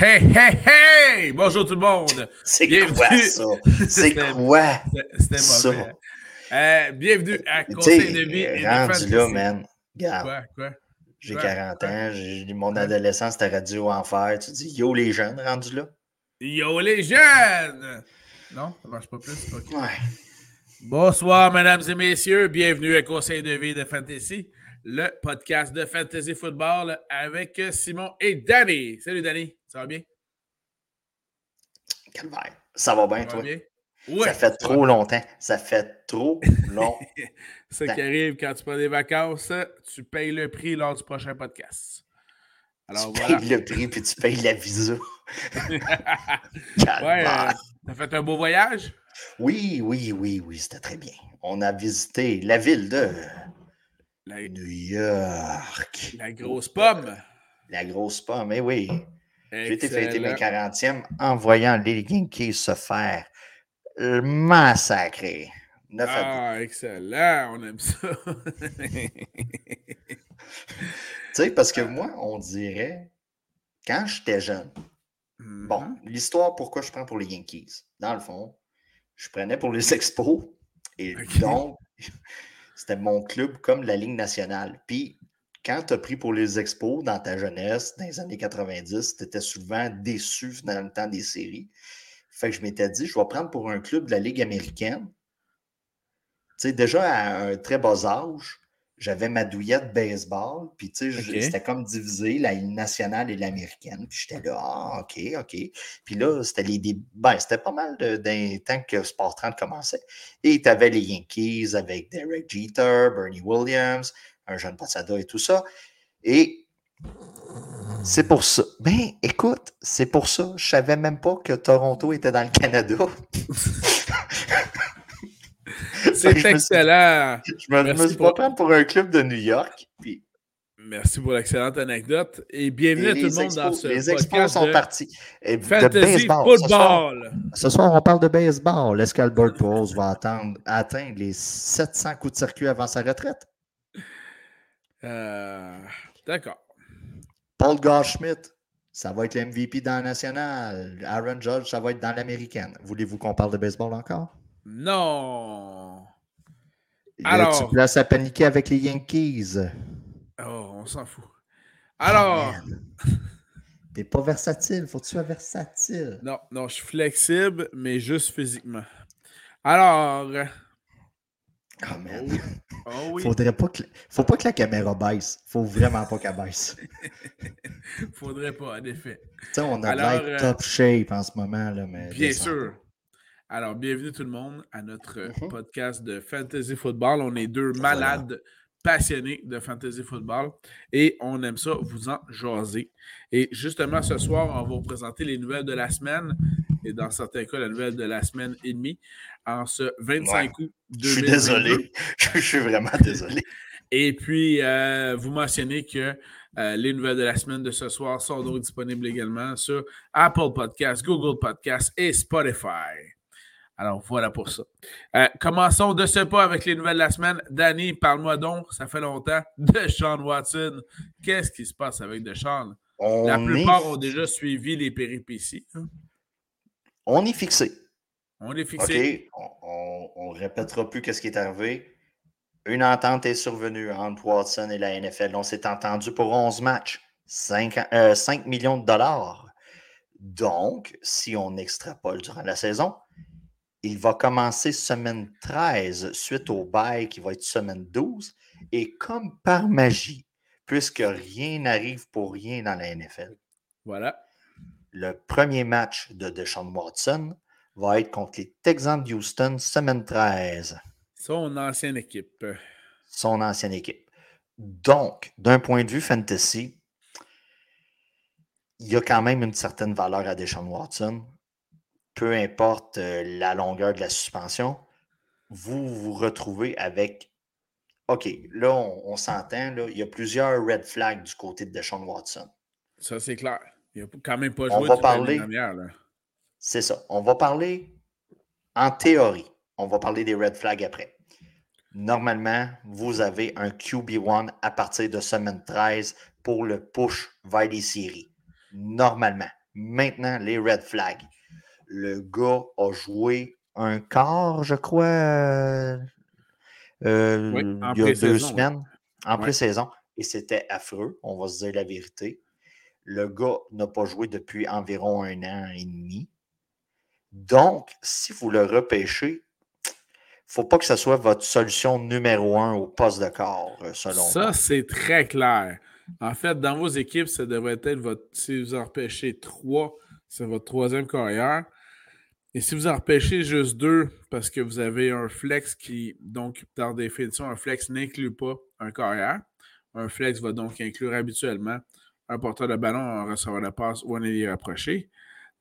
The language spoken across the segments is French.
Hey, hey, hey! Bonjour tout le monde! C'est quoi ça? C'est quoi? C'était mauvais. Euh, bienvenue à Conseil de vie. Et rendu là, man. Regarde. Quoi? Quoi? J'ai 40 ans, j'ai mon adolescence, c'était radio enfer. Tu dis yo les jeunes, rendu là? Yo les jeunes! Non, ça marche pas plus. Ouais. Bonsoir, mesdames et messieurs. Bienvenue à Conseil de vie de Fantasy, le podcast de Fantasy Football avec Simon et Danny. Salut, Danny. Ça va bien? Calvaire. Ça va bien, toi? ça fait trop longtemps. Ça fait trop longtemps. Ce qui arrive quand tu prends des vacances, tu payes le prix lors du prochain podcast. Alors, tu payes le prix puis tu payes la visa. ouais, euh, t'as fait un beau voyage? Oui, oui, oui, oui, c'était très bien. On a visité la ville de New York. La grosse pomme. La grosse pomme, eh oui. J'ai été fêter mes 40e en voyant les Yankees se faire massacrer. ah, excellent, on aime ça. tu sais, parce que moi, on dirait, quand j'étais jeune, bon, mm-hmm. l'histoire, pourquoi je prends pour les Yankees? Dans le fond, je prenais pour les Expos, et donc, c'était mon club comme la Ligue nationale. Puis, quand tu as pris pour les expos dans ta jeunesse, dans les années 90, tu étais souvent déçu dans le temps des séries. Fait que je m'étais dit, je vais prendre pour un club de la Ligue américaine. Tu sais, déjà à un très bas âge, j'avais ma douillette baseball, puis tu sais, c'était comme divisé, la Ligue nationale et l'américaine. Puis j'étais là, ah, OK, OK. Puis là, c'était les ben, c'était pas mal d'un temps que Sport 30 commençait. Et tu avais les Yankees avec Derek Jeter, Bernie Williams, un jeune Passada et tout ça. Et c'est pour ça. Ben, écoute, c'est pour ça. Je savais même pas que Toronto était dans le Canada. c'est excellent. je me, me suis pas prendre pour un club de New York. Puis... Merci pour l'excellente anecdote et bienvenue à tout le monde dans ce Les expos sont partis. Et de baseball. Football. Ce soir, on parle de baseball. Est-ce qu'Albert Pujols va atteindre les 700 coups de circuit avant sa retraite? Euh, d'accord. Paul Goldschmidt, ça va être l'MVP dans la nationale. Aaron Judge, ça va être dans l'américaine. Voulez-vous qu'on parle de baseball encore? Non. Alors. Tu places à paniquer avec les Yankees. Oh, on s'en fout. Alors. T'es pas versatile, faut que tu sois versatile. Non, non, je suis flexible, mais juste physiquement. Alors, Oh man. Oh, Faudrait pas que... Faut pas que la caméra baisse. Faut vraiment pas qu'elle baisse. Faudrait pas, en effet. on a l'air euh, top shape en ce moment. Là, mais bien sûr. Alors, bienvenue tout le monde à notre mm-hmm. podcast de Fantasy Football. On est deux malades passionnés de Fantasy Football et on aime ça vous en jaser. Et justement, ce soir, on va vous présenter les nouvelles de la semaine et dans certains cas, la nouvelle de la semaine et demie en ce 25 août 2022. Je suis désolé. Je suis vraiment désolé. Et puis, euh, vous mentionnez que euh, les nouvelles de la semaine de ce soir sont donc disponibles également sur Apple Podcasts, Google Podcasts et Spotify. Alors, voilà pour ça. Euh, commençons de ce pas avec les nouvelles de la semaine. Danny, parle-moi donc, ça fait longtemps, de Sean Watson. Qu'est-ce qui se passe avec Deshaun? La plupart ont déjà suivi les péripéties. Hein. On est fixé. On est fixé. OK, on ne répétera plus ce qui est arrivé. Une entente est survenue entre Watson et la NFL. On s'est entendu pour 11 matchs, 5, 5 euh, millions de dollars. Donc, si on extrapole durant la saison, il va commencer semaine 13 suite au bail qui va être semaine 12. Et comme par magie, puisque rien n'arrive pour rien dans la NFL. Voilà. Le premier match de Deshaun Watson va être contre les Texans de Houston, semaine 13. Son ancienne équipe. Son ancienne équipe. Donc, d'un point de vue fantasy, il y a quand même une certaine valeur à Deshaun Watson. Peu importe euh, la longueur de la suspension, vous vous retrouvez avec OK, là, on, s'entend, il y a plusieurs red flags du côté de Deshaun Watson. Ça, c'est clair. Il n'a quand même pas joué on va parler, C'est ça. On va parler en théorie. On va parler des red flags après. Normalement, vous avez un QB1 à partir de semaine 13 pour le push vers les séries. Normalement. Maintenant, les red flags. Le gars a joué un quart, je crois, euh, euh, il y a deux semaines, en pré-saison. Et c'était affreux, on va se dire la vérité. Le gars n'a pas joué depuis environ un an et demi. Donc, si vous le repêchez, il ne faut pas que ce soit votre solution numéro un au poste de corps, euh, selon Ça, c'est très clair. En fait, dans vos équipes, ça devrait être votre. Si vous en repêchez trois, c'est votre troisième carrière. Et si vous en repêchez juste deux, parce que vous avez un flex qui, donc, par définition, un flex n'inclut pas un carrière. Un flex va donc inclure habituellement un porteur de ballon, un receveur de passe ou un ailier rapproché.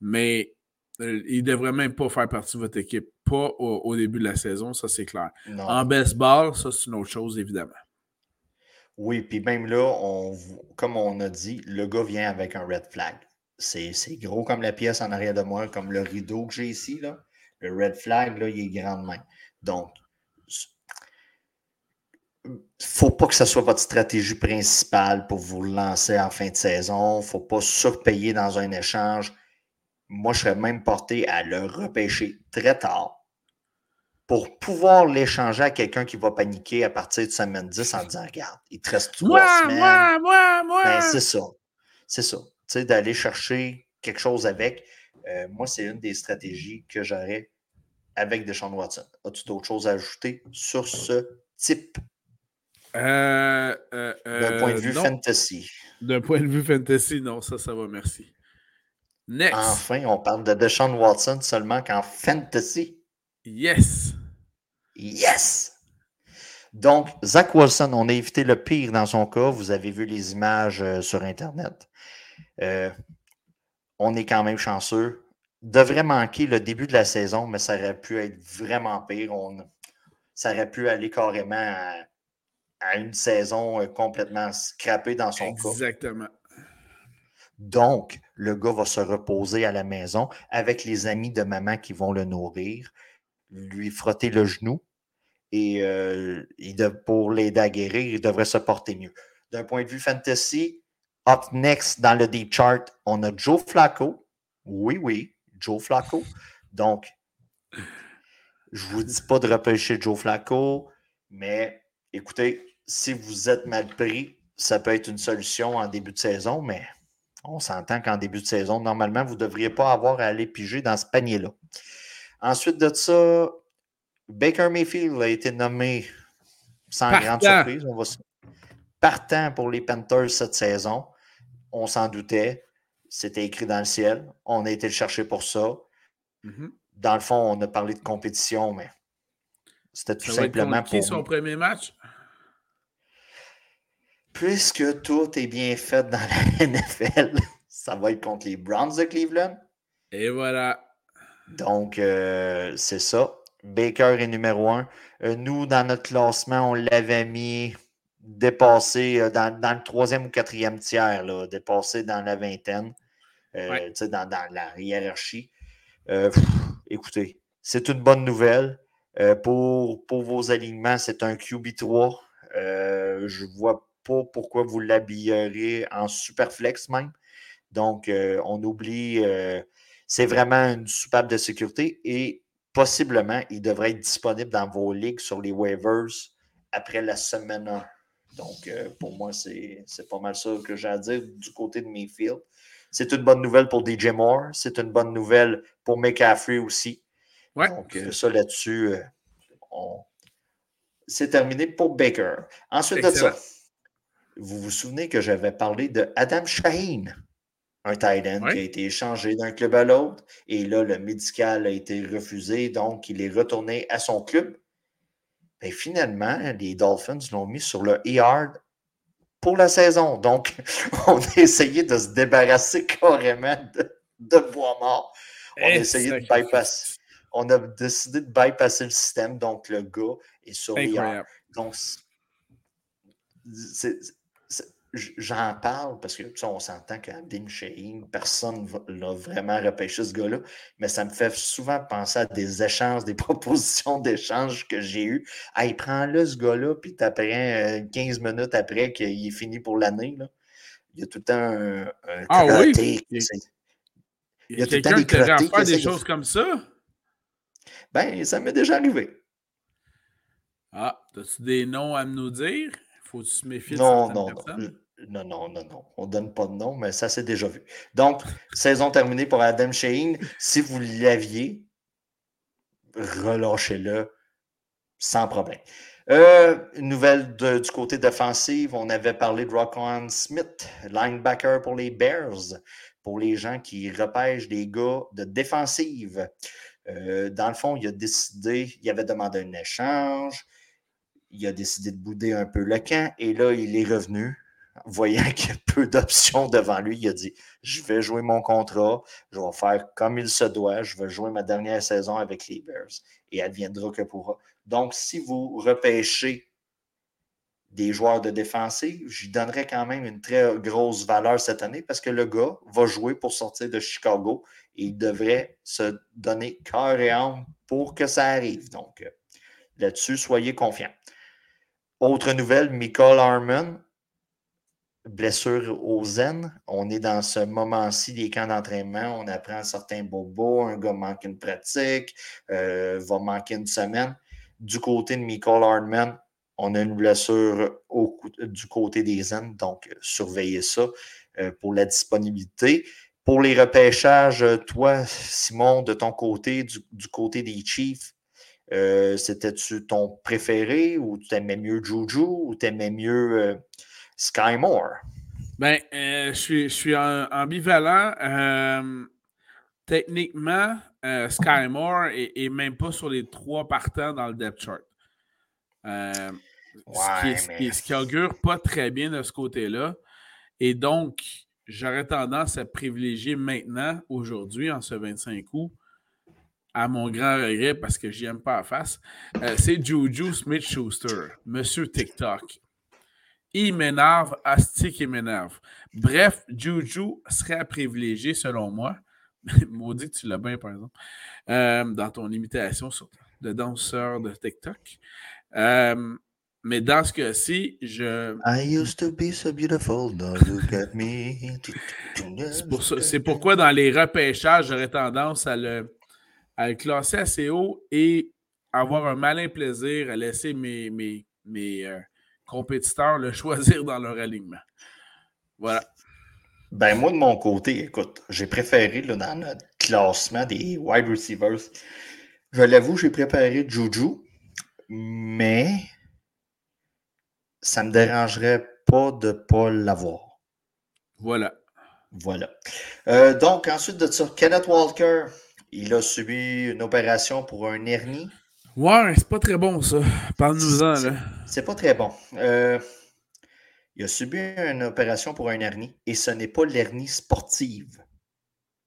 Mais euh, il ne devrait même pas faire partie de votre équipe. Pas au, début de la saison, ça c'est clair. En baseball, ça c'est une autre chose, évidemment. Oui, puis même là, comme on a dit, le gars vient avec un red flag. C'est gros comme la pièce en arrière de moi, comme le rideau que j'ai ici. Là. Le red flag, là, il est grand de main. Donc, faut pas que ce soit votre stratégie principale pour vous lancer en fin de saison. Il ne faut pas surpayer dans un échange. Moi, je serais même porté à le repêcher très tard pour pouvoir l'échanger à quelqu'un qui va paniquer à partir de semaine 10 en disant Regarde, il te reste trois moi, semaines. Moi, moi, moi, ben, c'est ça. C'est ça. Tu sais, d'aller chercher quelque chose avec. Euh, moi, c'est une des stratégies que j'aurais avec Deshaun Watson. As-tu d'autres choses à ajouter sur ce type? Euh, euh, D'un point de vue fantasy. D'un point de vue fantasy, non, ça, ça va, merci. Next. Enfin, on parle de Deshaun Watson seulement qu'en fantasy. Yes. Yes. Donc, Zach Wilson, on a évité le pire dans son cas. Vous avez vu les images euh, sur Internet. Euh, on est quand même chanceux. Devrait manquer le début de la saison, mais ça aurait pu être vraiment pire. On, ça aurait pu aller carrément à, une saison euh, complètement scrappée dans son cas. Exactement. Donc, le gars va se reposer à la maison avec les amis de maman qui vont le nourrir, lui frotter le genou et, euh, pour l'aider à guérir, il devrait se porter mieux. D'un point de vue fantasy, up next dans le deep chart, on a Joe Flacco. Oui, oui, Joe Flacco. Donc, je ne vous dis pas de repêcher Joe Flacco, mais écoutez, si vous êtes mal pris, ça peut être une solution en début de saison, mais on s'entend qu'en début de saison, normalement, vous ne devriez pas avoir à aller piger dans ce panier-là. Ensuite de ça, Baker Mayfield a été nommé sans grande surprise. On va... Partant pour les Panthers cette saison. On s'en doutait. C'était écrit dans le ciel. On a été le chercher pour ça. Mm-hmm. Dans le fond, on a parlé de compétition, mais c'était tout simplement pour. Son premier match? Puisque tout est bien fait dans la NFL, ça va être contre les Browns de Cleveland. Et voilà. Donc, euh, c'est ça. Baker est numéro un. Euh, nous, dans notre classement, on l'avait mis dépassé euh, dans, le troisième ou quatrième tiers, là, dépassé dans la vingtaine, dans, dans, la hiérarchie. écoutez, c'est une bonne nouvelle. pour, pour vos alignements, c'est un QB3. je vois pourquoi vous l'habillerez en superflex même. Donc, euh, on oublie, euh, c'est vraiment une soupape de sécurité et possiblement, il devrait être disponible dans vos ligues sur les waivers après la semaine 1. Donc, euh, pour moi, c'est pas mal ça que j'ai à dire du côté de Mayfield. C'est une bonne nouvelle pour DJ Moore. C'est une bonne nouvelle pour McCaffrey aussi. Donc, ça là-dessus, c'est terminé pour Baker. Ensuite de ça, vous vous souvenez que j'avais parlé de Adam Shaheen, un tight end qui a été échangé d'un club à l'autre. Et là, le médical a été refusé, donc il est retourné à son club. Et finalement, les Dolphins l'ont mis sur le ER pour la saison. Donc, on a essayé de se débarrasser carrément de, bois mort. On a essayé de bypasser. On a décidé de bypasser le système. Donc, le gars est sur l'ER. Donc, c'est j'en parle parce que on s'entend qu'Abdim Shaheen, personne l'a vraiment repêché ce gars-là, mais ça me fait souvent penser à des échanges, des propositions d'échanges que j'ai eues. Hey, prends-le ce gars-là, puis t'apprends 15 euh, minutes après qu'il est fini pour l'année. Il y a tout le temps un, ah oui? Il y a, quelqu'un qui devrait faire des choses comme ça? Ben, ça m'est déjà arrivé. Ah, as-tu des noms à nous dire? Faut-tu se méfier non, non, Non. Non, non, non, non. On ne donne pas de nom, mais ça s'est déjà vu. Donc, saison terminée pour Adam Shane. Si vous l'aviez, relâchez-le sans problème. Euh, une nouvelle du côté défensif, on avait parlé de Rockon Smith, linebacker pour les Bears, pour les gens qui repêchent des gars de défensive. Euh, dans le fond, il a décidé, il avait demandé un échange, il a décidé de bouder un peu le camp et là, il est revenu. Voyant qu'il y a peu d'options devant lui, il a dit Je vais jouer mon contrat, je vais faire comme il se doit, je vais jouer ma dernière saison avec les Bears et elle viendra que pourra. Donc, si vous repêchez des joueurs de défensive, j'y donnerais quand même une très grosse valeur cette année parce que le gars va jouer pour sortir de Chicago et il devrait se donner cœur et âme pour que ça arrive. Donc, euh, là-dessus, soyez confiants. Autre nouvelle, Michael Harmon, blessure aux zen. On est dans ce moment-ci des camps d'entraînement. On apprend certains bobos. Un gars manque une pratique, euh, va manquer une semaine. Du côté de Michael Hardman, on a une blessure du côté des zen. Donc, surveillez ça euh, pour la disponibilité. Pour les repêchages, toi, Simon, de ton côté, du, côté des Chiefs, euh, c'était-tu ton préféré ou tu aimais mieux Juju ou tu aimais mieux Sky Moore? Ben, euh, je, suis, ambivalent. Euh, techniquement, euh, Sky Moore est, même pas sur les trois partants dans le depth chart. ce, qui augure pas très bien de ce côté-là. Et donc, j'aurais tendance à privilégier maintenant, aujourd'hui, en ce 25 août, à mon grand regret, parce que j'y aime pas à face, c'est Juju Smith-Schuster, Monsieur TikTok il m'énerve, Asti qui m'énerve. Bref, Juju serait à privilégier selon moi. Maudit que tu l'as bien, par exemple, euh, dans ton imitation de danseur de TikTok. Euh, mais dans ce cas-ci, je. I used to be so beautiful, look at me. C'est pourquoi dans les repêchages, j'aurais tendance à le, à le classer assez haut et avoir un malin plaisir à laisser mes, mes, mes, euh, compétiteurs le choisir dans leur alignement. Voilà. Ben, moi, de mon côté, écoute, j'ai préféré là, dans notre classement des wide receivers, je l'avoue, j'ai préparé Juju, mais ça ne me dérangerait pas de ne pas l'avoir. Voilà. Voilà. Euh, donc, ensuite de ça, Kenneth Walker, il a subi une opération pour un hernie. Ouais, c'est pas très bon ça. Parle-nous-en, là. C'est pas très bon. Euh, il a subi une opération pour un hernie et ce n'est pas l'hernie sportive,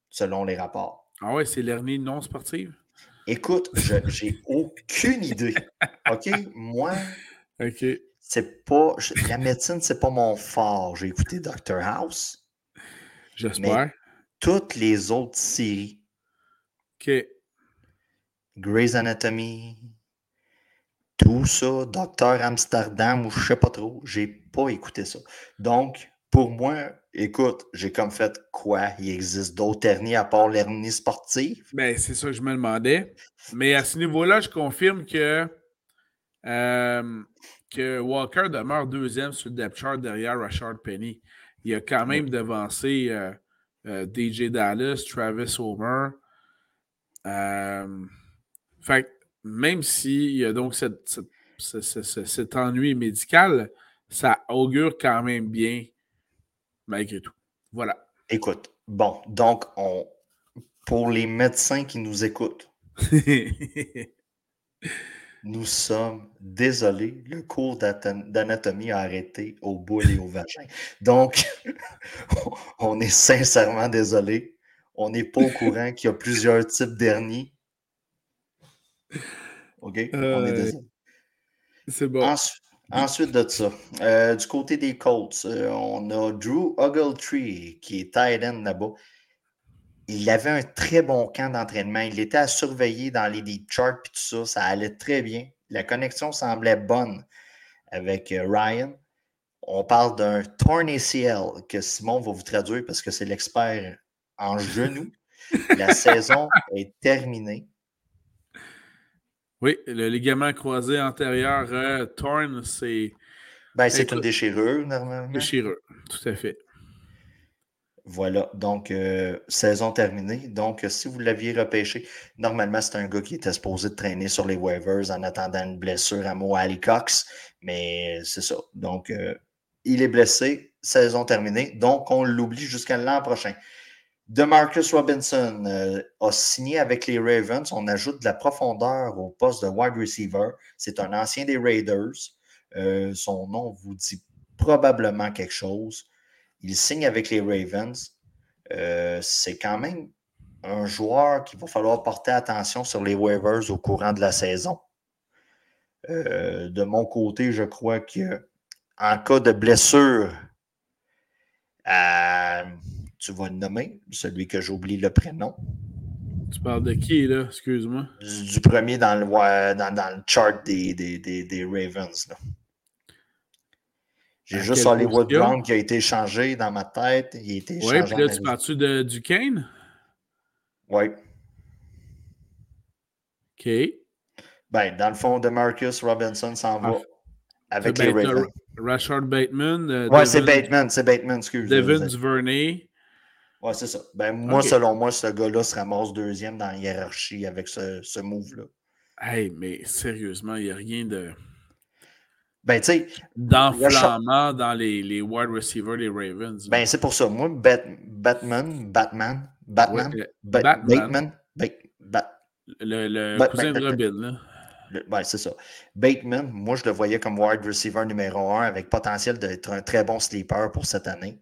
selon les rapports. Ah ouais, c'est l'hernie non sportive? Écoute, j'ai aucune idée. OK? Moi, OK. C'est pas. La médecine, c'est pas mon fort. J'ai écouté Dr. House. J'espère. Toutes les autres séries. OK. Grey's Anatomy, tout ça, Docteur Amsterdam ou je sais pas trop, j'ai pas écouté ça. Donc, pour moi, écoute, j'ai comme fait quoi? Il existe d'autres hernies à part l'hernie sportive? Ben, c'est ça que je me demandais. Mais à ce niveau-là, je confirme que, euh, que Walker demeure deuxième sur le depth chart derrière Rashard Penny. Il a quand même devancé euh, euh, DJ Dallas, Travis Homer. Fait même s'il y a donc cet ennui médical, ça augure quand même bien malgré tout. Voilà. Écoute, bon, donc on, pour les médecins qui nous écoutent, nous sommes désolés, le cours d'anatomie a arrêté au bout et au vagin. Donc, on est sincèrement désolé. On n'est pas au courant qu'il y a plusieurs types d'hernies OK? on est désolé. C'est bon. Ensuite, de ça, euh, du côté des Colts, euh, on a Drew Ogletree qui est tight end là-bas. Il avait un très bon camp d'entraînement. Il était à surveiller dans les deep charts et tout ça. Ça allait très bien. La connexion semblait bonne avec euh, Ryan. On parle d'un torn ACL que Simon va vous traduire parce que c'est l'expert en genoux. La saison est terminée. Oui, le ligament croisé antérieur euh, torn, c'est. Ben, c'est une déchirure, normalement. Déchirure, tout à fait. Voilà, donc euh, saison terminée. Donc, si vous l'aviez repêché, normalement, c'est un gars qui était supposé de traîner sur les waivers en attendant une blessure à Mo Cox, mais c'est ça. Donc, euh, il est blessé, saison terminée, donc on l'oublie jusqu'à l'an prochain. DeMarcus Robinson euh, a signé avec les Ravens. On ajoute de la profondeur au poste de wide receiver. C'est un ancien des Raiders. son nom vous dit probablement quelque chose. Il signe avec les Ravens. Euh, c'est quand même un joueur qu'il va falloir porter attention sur les waivers au courant de la saison. Euh, de mon côté, je crois qu'en cas de blessure, euh, tu vas le nommer, celui que j'oublie le prénom. Tu parles de qui, là? Excuse-moi. Du, premier dans le, dans, le chart des, des, Ravens. J'ai juste Hollywood Brown qui a été changé dans ma tête. Il a été oui, puis là, tu parles-tu de Duquesne? Oui. OK. Ben, dans le fond, de Marcus Robinson s'en va ah. avec les Ravens. Rashard Bateman. Euh, oui, c'est Bateman, c'est Bateman, excuse moi Devin Duvernay. Oui, c'est ça. Ben, moi, selon moi, ce gars-là se ramasse deuxième dans la hiérarchie avec ce, ce move-là. Hey, mais sérieusement, il n'y a rien de. Ben, tu sais. D'enflammant dans les, les wide receivers des Ravens. Ben, c'est pour ça. Moi, Batman, Batman, Batman, Bateman, le, le cousin de Robin, là. Ben, c'est ça. Bateman, moi, je le voyais comme wide receiver numéro un avec potentiel d'être un très bon sleeper pour cette année.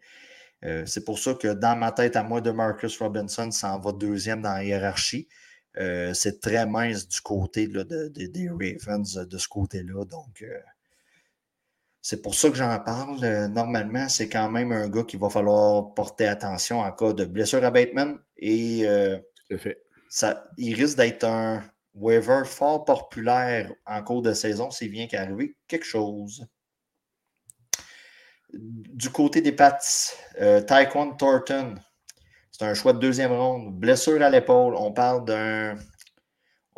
Euh, c'est pour ça que dans ma tête, à moi, de Marcus Robinson s'en va deuxième dans la hiérarchie. Euh, c'est très mince du côté là, de, des Ravens de ce côté-là. Donc, euh, c'est pour ça que j'en parle. Normalement, c'est quand même un gars qu'il va falloir porter attention en cas de blessure à Bateman. Et Ça, il risque d'être un waiver fort populaire en cours de saison s'il vient qu'arriver quelque chose. Du côté des Pats, euh, Taekwon Thornton, c'est un choix de deuxième ronde. Blessure à l'épaule. On parle d'un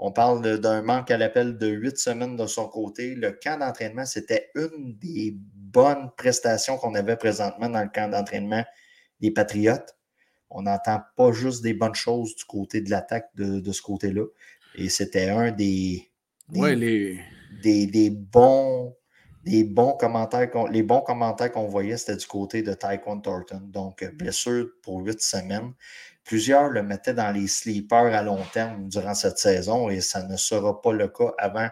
on parle d'un manque à l'appel de huit semaines de son côté. Le camp d'entraînement, c'était une des bonnes prestations qu'on avait présentement dans le camp d'entraînement des Patriotes. On n'entend pas juste des bonnes choses du côté de l'attaque de, ce côté-là. Et c'était un des, des bons commentaires les bons commentaires qu'on voyait, c'était du côté de Taekwondo Thornton. Donc, blessure pour huit semaines. Plusieurs le mettaient dans les sleepers à long terme durant cette saison et ça ne sera pas le cas avant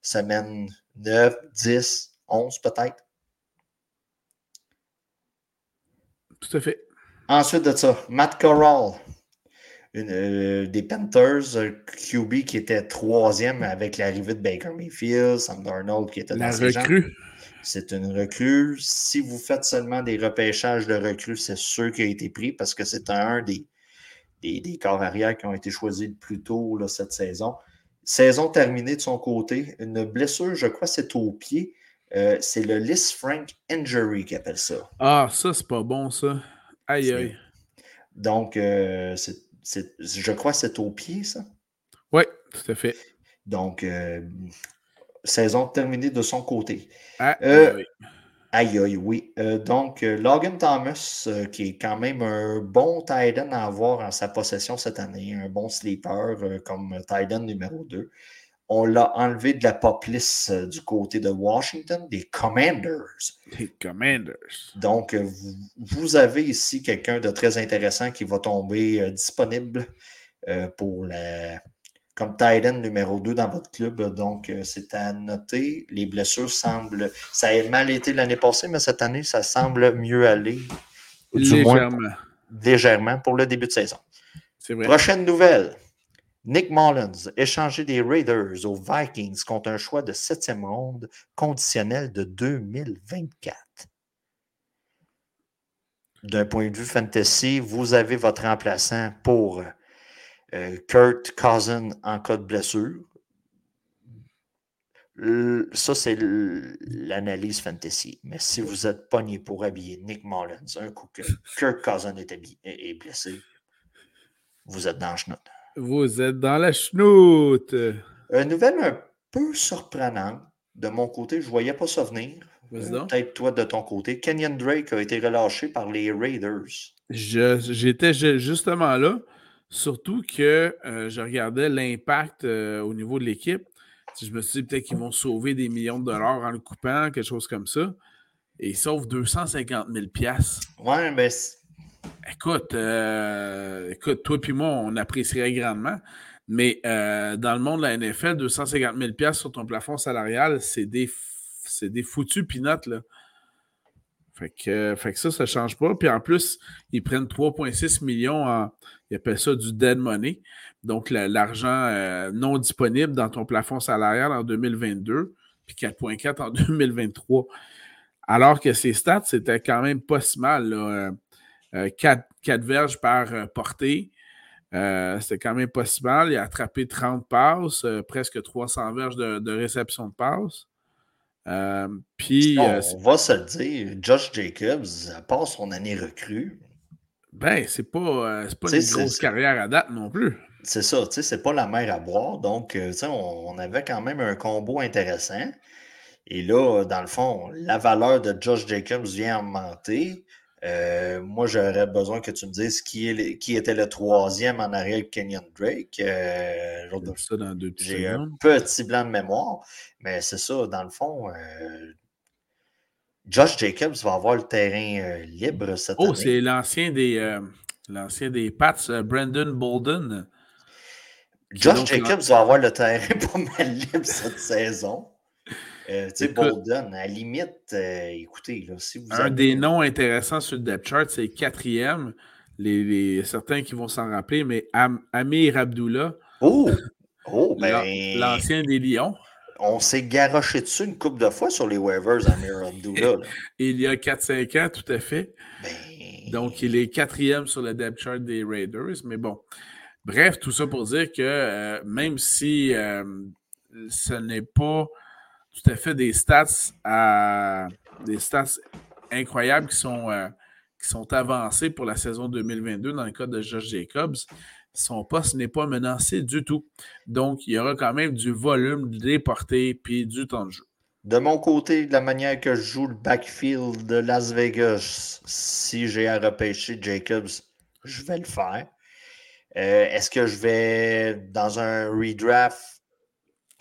semaine 9, 10, 11 peut-être. Tout à fait. Ensuite de ça, Matt Corral, euh, des Panthers, euh, QB qui était troisième avec l'arrivée de Baker Mayfield, Sam Darnold qui était dans La recrue. C'est une recrue. Si vous faites seulement des repêchages de recrues, c'est sûr qu'il a été pris parce que c'est un des des, corps arrière qui ont été choisis le plus tôt là, cette saison. Saison terminée de son côté. Une blessure, je crois, c'est au pied. Euh, c'est le Liz Frank Injury qui appelle ça. Ah, ça, c'est pas bon, ça. Aïe, aïe. Donc, euh, je crois que c'est au pied, ça? Oui, tout à fait. Donc, euh, saison terminée de son côté. Ah, oui. Aïe, aïe, oui. Euh, donc, euh, Logan Thomas, euh, qui est quand même un bon tight end à avoir en sa possession cette année, un bon sleeper comme tight end numéro 2. On l'a enlevé de la pop list du côté de Washington, des Commanders. Des Commanders. Donc, vous, avez ici quelqu'un de très intéressant qui va tomber disponible pour la, comme numéro 2 dans votre club. Donc, euh, c'est à noter. Les blessures semblent. Ça a mal été l'année passée, mais cette année, ça semble mieux aller. légèrement. légèrement pour le début de saison. Prochaine nouvelle. Nick Mullins, échangé des Raiders aux Vikings contre un choix de septième ronde conditionnel de 2024. D'un point de vue fantasy, vous avez votre remplaçant pour euh, Kurt Cousin en cas de blessure. Ça, c'est l'analyse fantasy. Mais si vous êtes pogné pour habiller Nick Mullins, un coup que Kurt Cousin est, est blessé, vous êtes dans chenoute. Vous êtes dans la chenoute. Une nouvelle un peu surprenante. De mon côté, je ne voyais pas ça venir. Euh, peut-être toi de ton côté. Kenyon Drake a été relâché par les Raiders. J'étais justement là, surtout que euh, je regardais l'impact euh, au niveau de l'équipe. Je me suis dit peut-être qu'ils vont sauver des millions de dollars en le coupant, quelque chose comme ça. Et ils sauvent 250 000 Ouais, mais. Écoute, écoute, toi et moi, on apprécierait grandement. Mais dans le monde de la NFL, 250 000 sur ton plafond salarial, c'est des c'est des foutus pinottes, là. Fait que, fait que ça, ça ne change pas. Puis en plus, ils prennent 3,6 millions en. Ils appellent ça du dead money. Donc, l'argent euh, non disponible dans ton plafond salarial en 2022, puis 4,4 en 2023. Alors que ses stats, c'était quand même pas si mal. Là. 4, euh, euh, verges par portée. c'était quand même pas si mal. Il a attrapé 30 passes, presque 300 verges de, de réception de passes. Euh, puis, euh, on va se le dire, Josh Jacobs, à part son année recrue. Ben, c'est pas, euh, pas une grosse carrière à date non plus. C'est ça, tu sais, c'est pas la mer à boire. Donc, tu sais, on, avait quand même un combo intéressant. Et là, dans le fond, la valeur de Josh Jacobs vient augmenter. Euh, moi, j'aurais besoin que tu me dises qui, est qui était le troisième en arrière de Kenyon Drake. Euh, j'ai un petit blanc de mémoire, mais c'est ça, dans le fond. Euh, Josh Jacobs va avoir le terrain libre cette oh, année. Oh, c'est l'ancien des, l'ancien des Pats, Brandon Bolden. Josh Jacobs va avoir le terrain pas mal libre cette saison. Euh, tu sais, Bolden, à la limite, euh, écoutez, là, si vous Un des noms intéressants sur le depth chart, c'est quatrième. Les, certains qui vont s'en rappeler, mais Amir Abdullah. Oh! Oh, ben. L'ancien des Lions. On s'est garoché dessus une couple de fois sur les waivers, Amir Abdullah. il y a 4-5 ans, tout à fait. Ben... Donc, il est quatrième sur le depth chart des Raiders. Mais bon, bref, tout ça pour dire que euh, même si ce n'est pas tout à fait des stats à des stats incroyables qui sont, euh, qui sont avancées pour la saison 2022 dans le cas de Josh Jacobs. Son poste n'est pas menacé du tout. Donc, il y aura quand même du volume, des portées puis du temps de jeu. De mon côté, de la manière que je joue le backfield de Las Vegas, si j'ai à repêcher Jacobs, je vais le faire. Euh, est-ce que je vais dans un redraft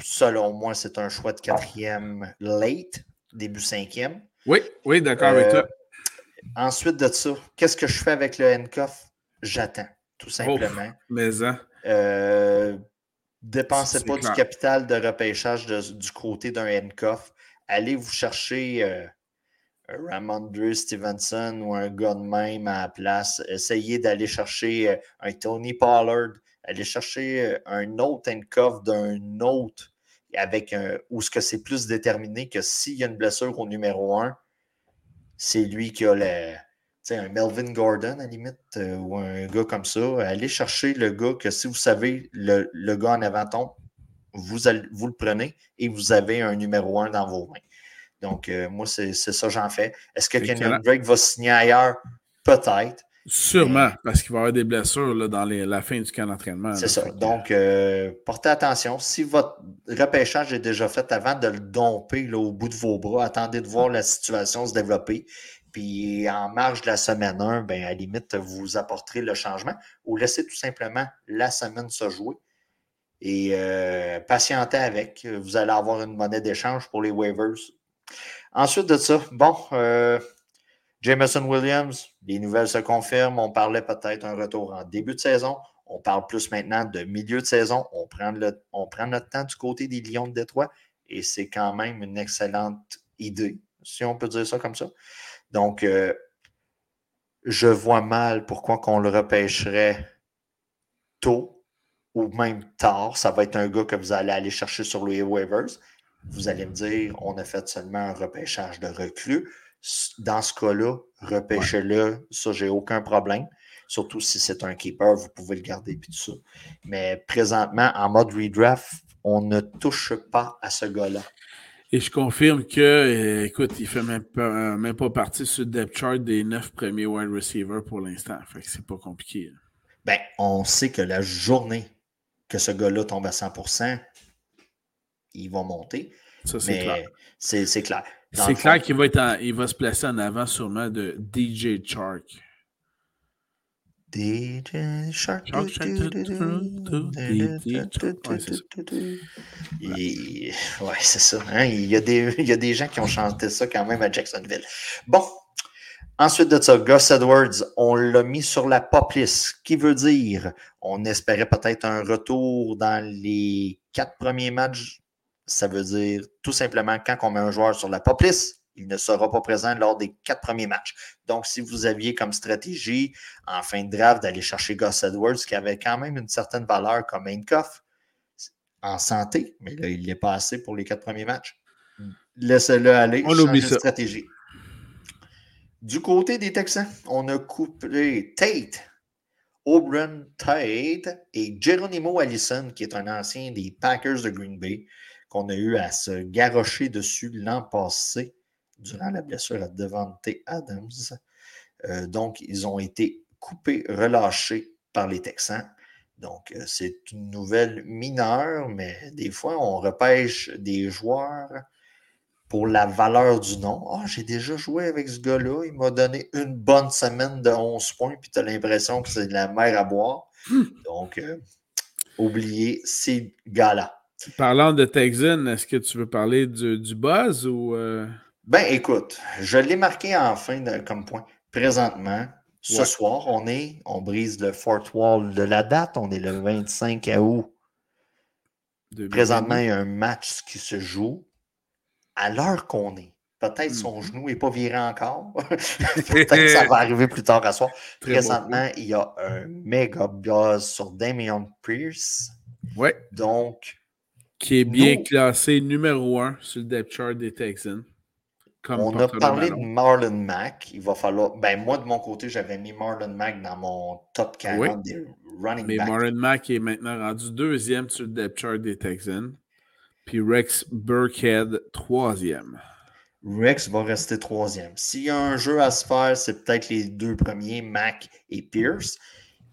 selon moi, c'est un choix de quatrième late, début cinquième. Oui, oui, d'accord avec toi. Euh, ensuite de ça, qu'est-ce que je fais avec le handcuff? J'attends, tout simplement. mais hein. Euh, dépensez pas du capital de repêchage du côté d'un handcuff. Allez vous chercher euh, un Ramondre Stevenson ou un gars de même à la place. Essayez d'aller chercher un Tony Pollard. Allez chercher un autre handcuff d'un autre avec un, où ce que c'est plus déterminé que s'il y a une blessure au numéro 1, c'est lui qui a le, un Melvin Gordon à la limite, euh, ou un gars comme ça. Allez chercher le gars que si vous savez le, le gars en avant vous, vous le prenez et vous avez un numéro 1 dans vos mains. Donc, euh, moi, c'est ça j'en fais. Est-ce que Kenyon Drake va signer ailleurs? Peut-être. Sûrement, parce qu'il va y avoir des blessures là, dans la fin du camp d'entraînement. C'est ça. Donc, euh, portez attention. Si votre repêchage est déjà fait avant de le domper là, au bout de vos bras, attendez de voir la situation se développer. Puis en marge de la semaine 1, ben, à la limite, vous apporterez le changement ou laissez tout simplement la semaine se jouer et euh, patientez avec. Vous allez avoir une monnaie d'échange pour les waivers. Ensuite de ça, bon, euh, Jameson Williams, les nouvelles se confirment. On parlait peut-être un retour en début de saison. On parle plus maintenant de milieu de saison. On prend, notre temps du côté des Lions de Détroit et c'est quand même une excellente idée, si on peut dire ça comme ça. Donc, euh, je vois mal pourquoi qu'on le repêcherait tôt ou même tard. Ça va être un gars que vous allez aller chercher sur les waivers. Vous allez me dire, on a fait seulement un repêchage de recrues dans ce cas-là, repêchez-le. Ça, j'ai aucun problème. Surtout si c'est un keeper, vous pouvez le garder et tout ça. Mais présentement, en mode redraft, on ne touche pas à ce gars-là. Et je confirme que, euh, écoute, il ne fait même pas, euh, même pas partie sur le depth chart des neuf premiers wide receivers pour l'instant. Fait que c'est pas compliqué. ben, on sait que la journée que ce gars-là tombe à 100% il va monter. Ça, c'est clair. C'est clair. C'est clair qu'il va, être il va se placer en avant sûrement de DJ Shark. DJ Shark. Ouais, c'est ça. Hein? Il, y a des, il y a des gens qui ont chanté ça quand même à Jacksonville. Bon. Ensuite de ça, Gus Edwards, on l'a mis sur la pop list, ce qui veut dire on espérait peut-être un retour dans les quatre premiers matchs. Ça veut dire tout simplement quand on met un joueur sur la pop list, il ne sera pas présent lors des quatre premiers matchs. Donc, si vous aviez comme stratégie en fin de draft d'aller chercher Gus Edwards, qui avait quand même une certaine valeur comme Aincoff, en santé, mais là, il n'est pas assez pour les quatre premiers matchs. Laissez-le aller. On oublie ça. stratégie. Du côté des Texans, on a coupé Tate, Auburn Tate et Geronimo Allison, qui est un ancien des Packers de Green Bay, qu'on a eu à se garrocher dessus l'an passé durant la blessure à Devante Adams. Euh, donc, ils ont été coupés, relâchés par les Texans. Donc, euh, c'est une nouvelle mineure, mais des fois, on repêche des joueurs pour la valeur du nom. Ah, j'ai déjà joué avec ce gars-là, il m'a donné une bonne semaine de 11 points, puis tu as l'impression que c'est de la mer à boire. Hmm. Donc, euh, oubliez ces gars-là. Parlant de Texan, est-ce que tu veux parler du, du buzz ou. Ben, écoute, je l'ai marqué en fin comme point. Présentement, ce soir, on est, on brise le fort wall de la date. On est le 25 août. Présentement, il y a un match qui se joue à l'heure qu'on est. Peut-être son mm-hmm. genou n'est pas viré encore. Peut-être que ça va arriver plus tard à soir. Présentement, il y a un méga buzz sur Damien Pierce. Ouais. Donc. Qui est bien classé numéro un sur le depth chart des Texans on a parlé de Marlon Mack. Il va falloir. Ben, moi, de mon côté, j'avais mis Marlon Mack dans mon top 40 des running Mais Marlon Mack est maintenant rendu deuxième sur le depth chart des Texans. Puis Rex Burkhead, troisième. Rex va rester troisième. S'il y a un jeu à se faire, c'est peut-être les deux premiers, Mack et Pierce.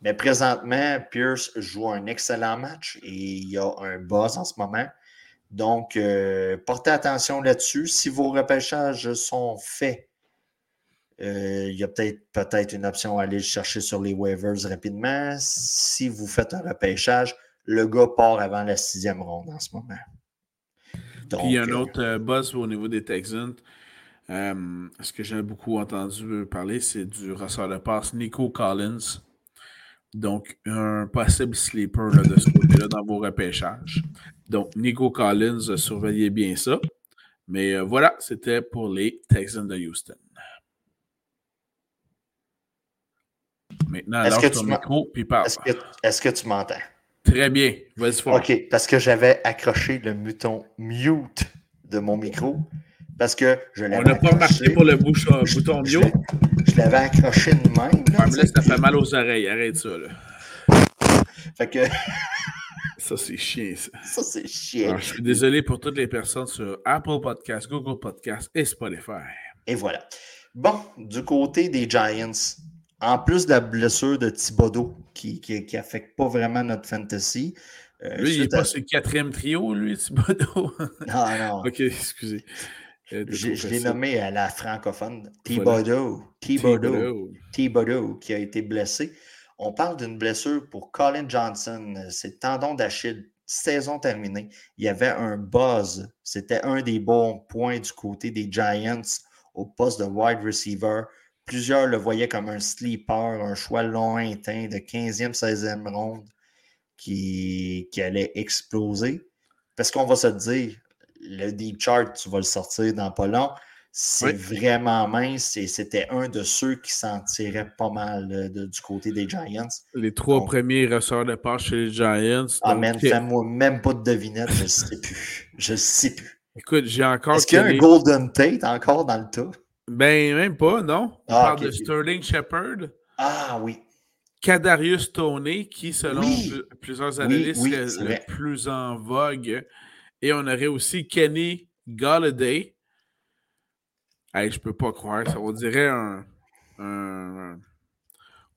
Mais présentement, Pierce joue un excellent match et il y a un boss en ce moment. Donc, euh, portez attention là-dessus. Si vos repêchages sont faits, euh, il y a peut-être peut une option à aller chercher sur les waivers rapidement. Si vous faites un repêchage, le gars part avant la sixième ronde en ce moment. Donc, Puis il y a un euh, autre buzz au niveau des Texans. ce que j'ai beaucoup entendu parler, c'est du ressort de passe Nico Collins. Donc, un possible sleeper de ce côté-là dans vos repêchages. Donc, Nico Collins, surveillez bien ça. Mais euh, voilà, c'était pour les Texans de Houston. Maintenant, lâche ton micro, puis parle. Est-ce que, tu m'entends? Très bien. Vas-y, OK, parce que j'avais accroché le bouton mute de mon micro. Parce que je l'avais. On n'a pas marché pour le bouton mute. Je, l'avais accroché de même. Là, là ça fait mal aux oreilles. Arrête ça. Là. Fait que. Ça, c'est chiant, ça. Ça, c'est chiant. je suis désolé pour toutes les personnes sur Apple Podcasts, Google Podcasts et Spotify. Et voilà. Bon, du côté des Giants, en plus de la blessure de Thibodeau, qui n'affecte pas vraiment notre fantasy. Euh, lui, il n'est pas sur le quatrième trio, lui, Thibodeau. non, non. ok, excusez. Euh, je, l'ai nommé à la francophone. Thibodeau. Thibodeau. Thibodeau, qui a été blessé. On parle d'une blessure pour Colin Johnson. C'est tendon d'Achille. Saison terminée. Il y avait un buzz. C'était un des bons points du côté des Giants au poste de wide receiver. Plusieurs le voyaient comme un sleeper, un choix lointain de 15e, 16e ronde qui, qui allait exploser. Parce qu'on va se dire, le deep chart, tu vas le sortir dans pas long. C'est vraiment mince et c'était un de ceux qui s'en tirait pas mal du côté des Giants. Les trois premiers ressorts de passe chez les Giants. Ah, man, fais-moi même pas de devinette, je ne sais plus. Je ne sais plus. Écoute, j'ai encore. Est-ce qu'il y a un Golden Tate encore dans le tas? Ben, même pas, non. On ah, parle de Sterling Shepard. Ah oui. Kadarius Toney, qui, selon plusieurs analystes, est le plus en vogue. Et on aurait aussi Kenny Galladay Hey, je peux pas croire. Ça, on dirait un,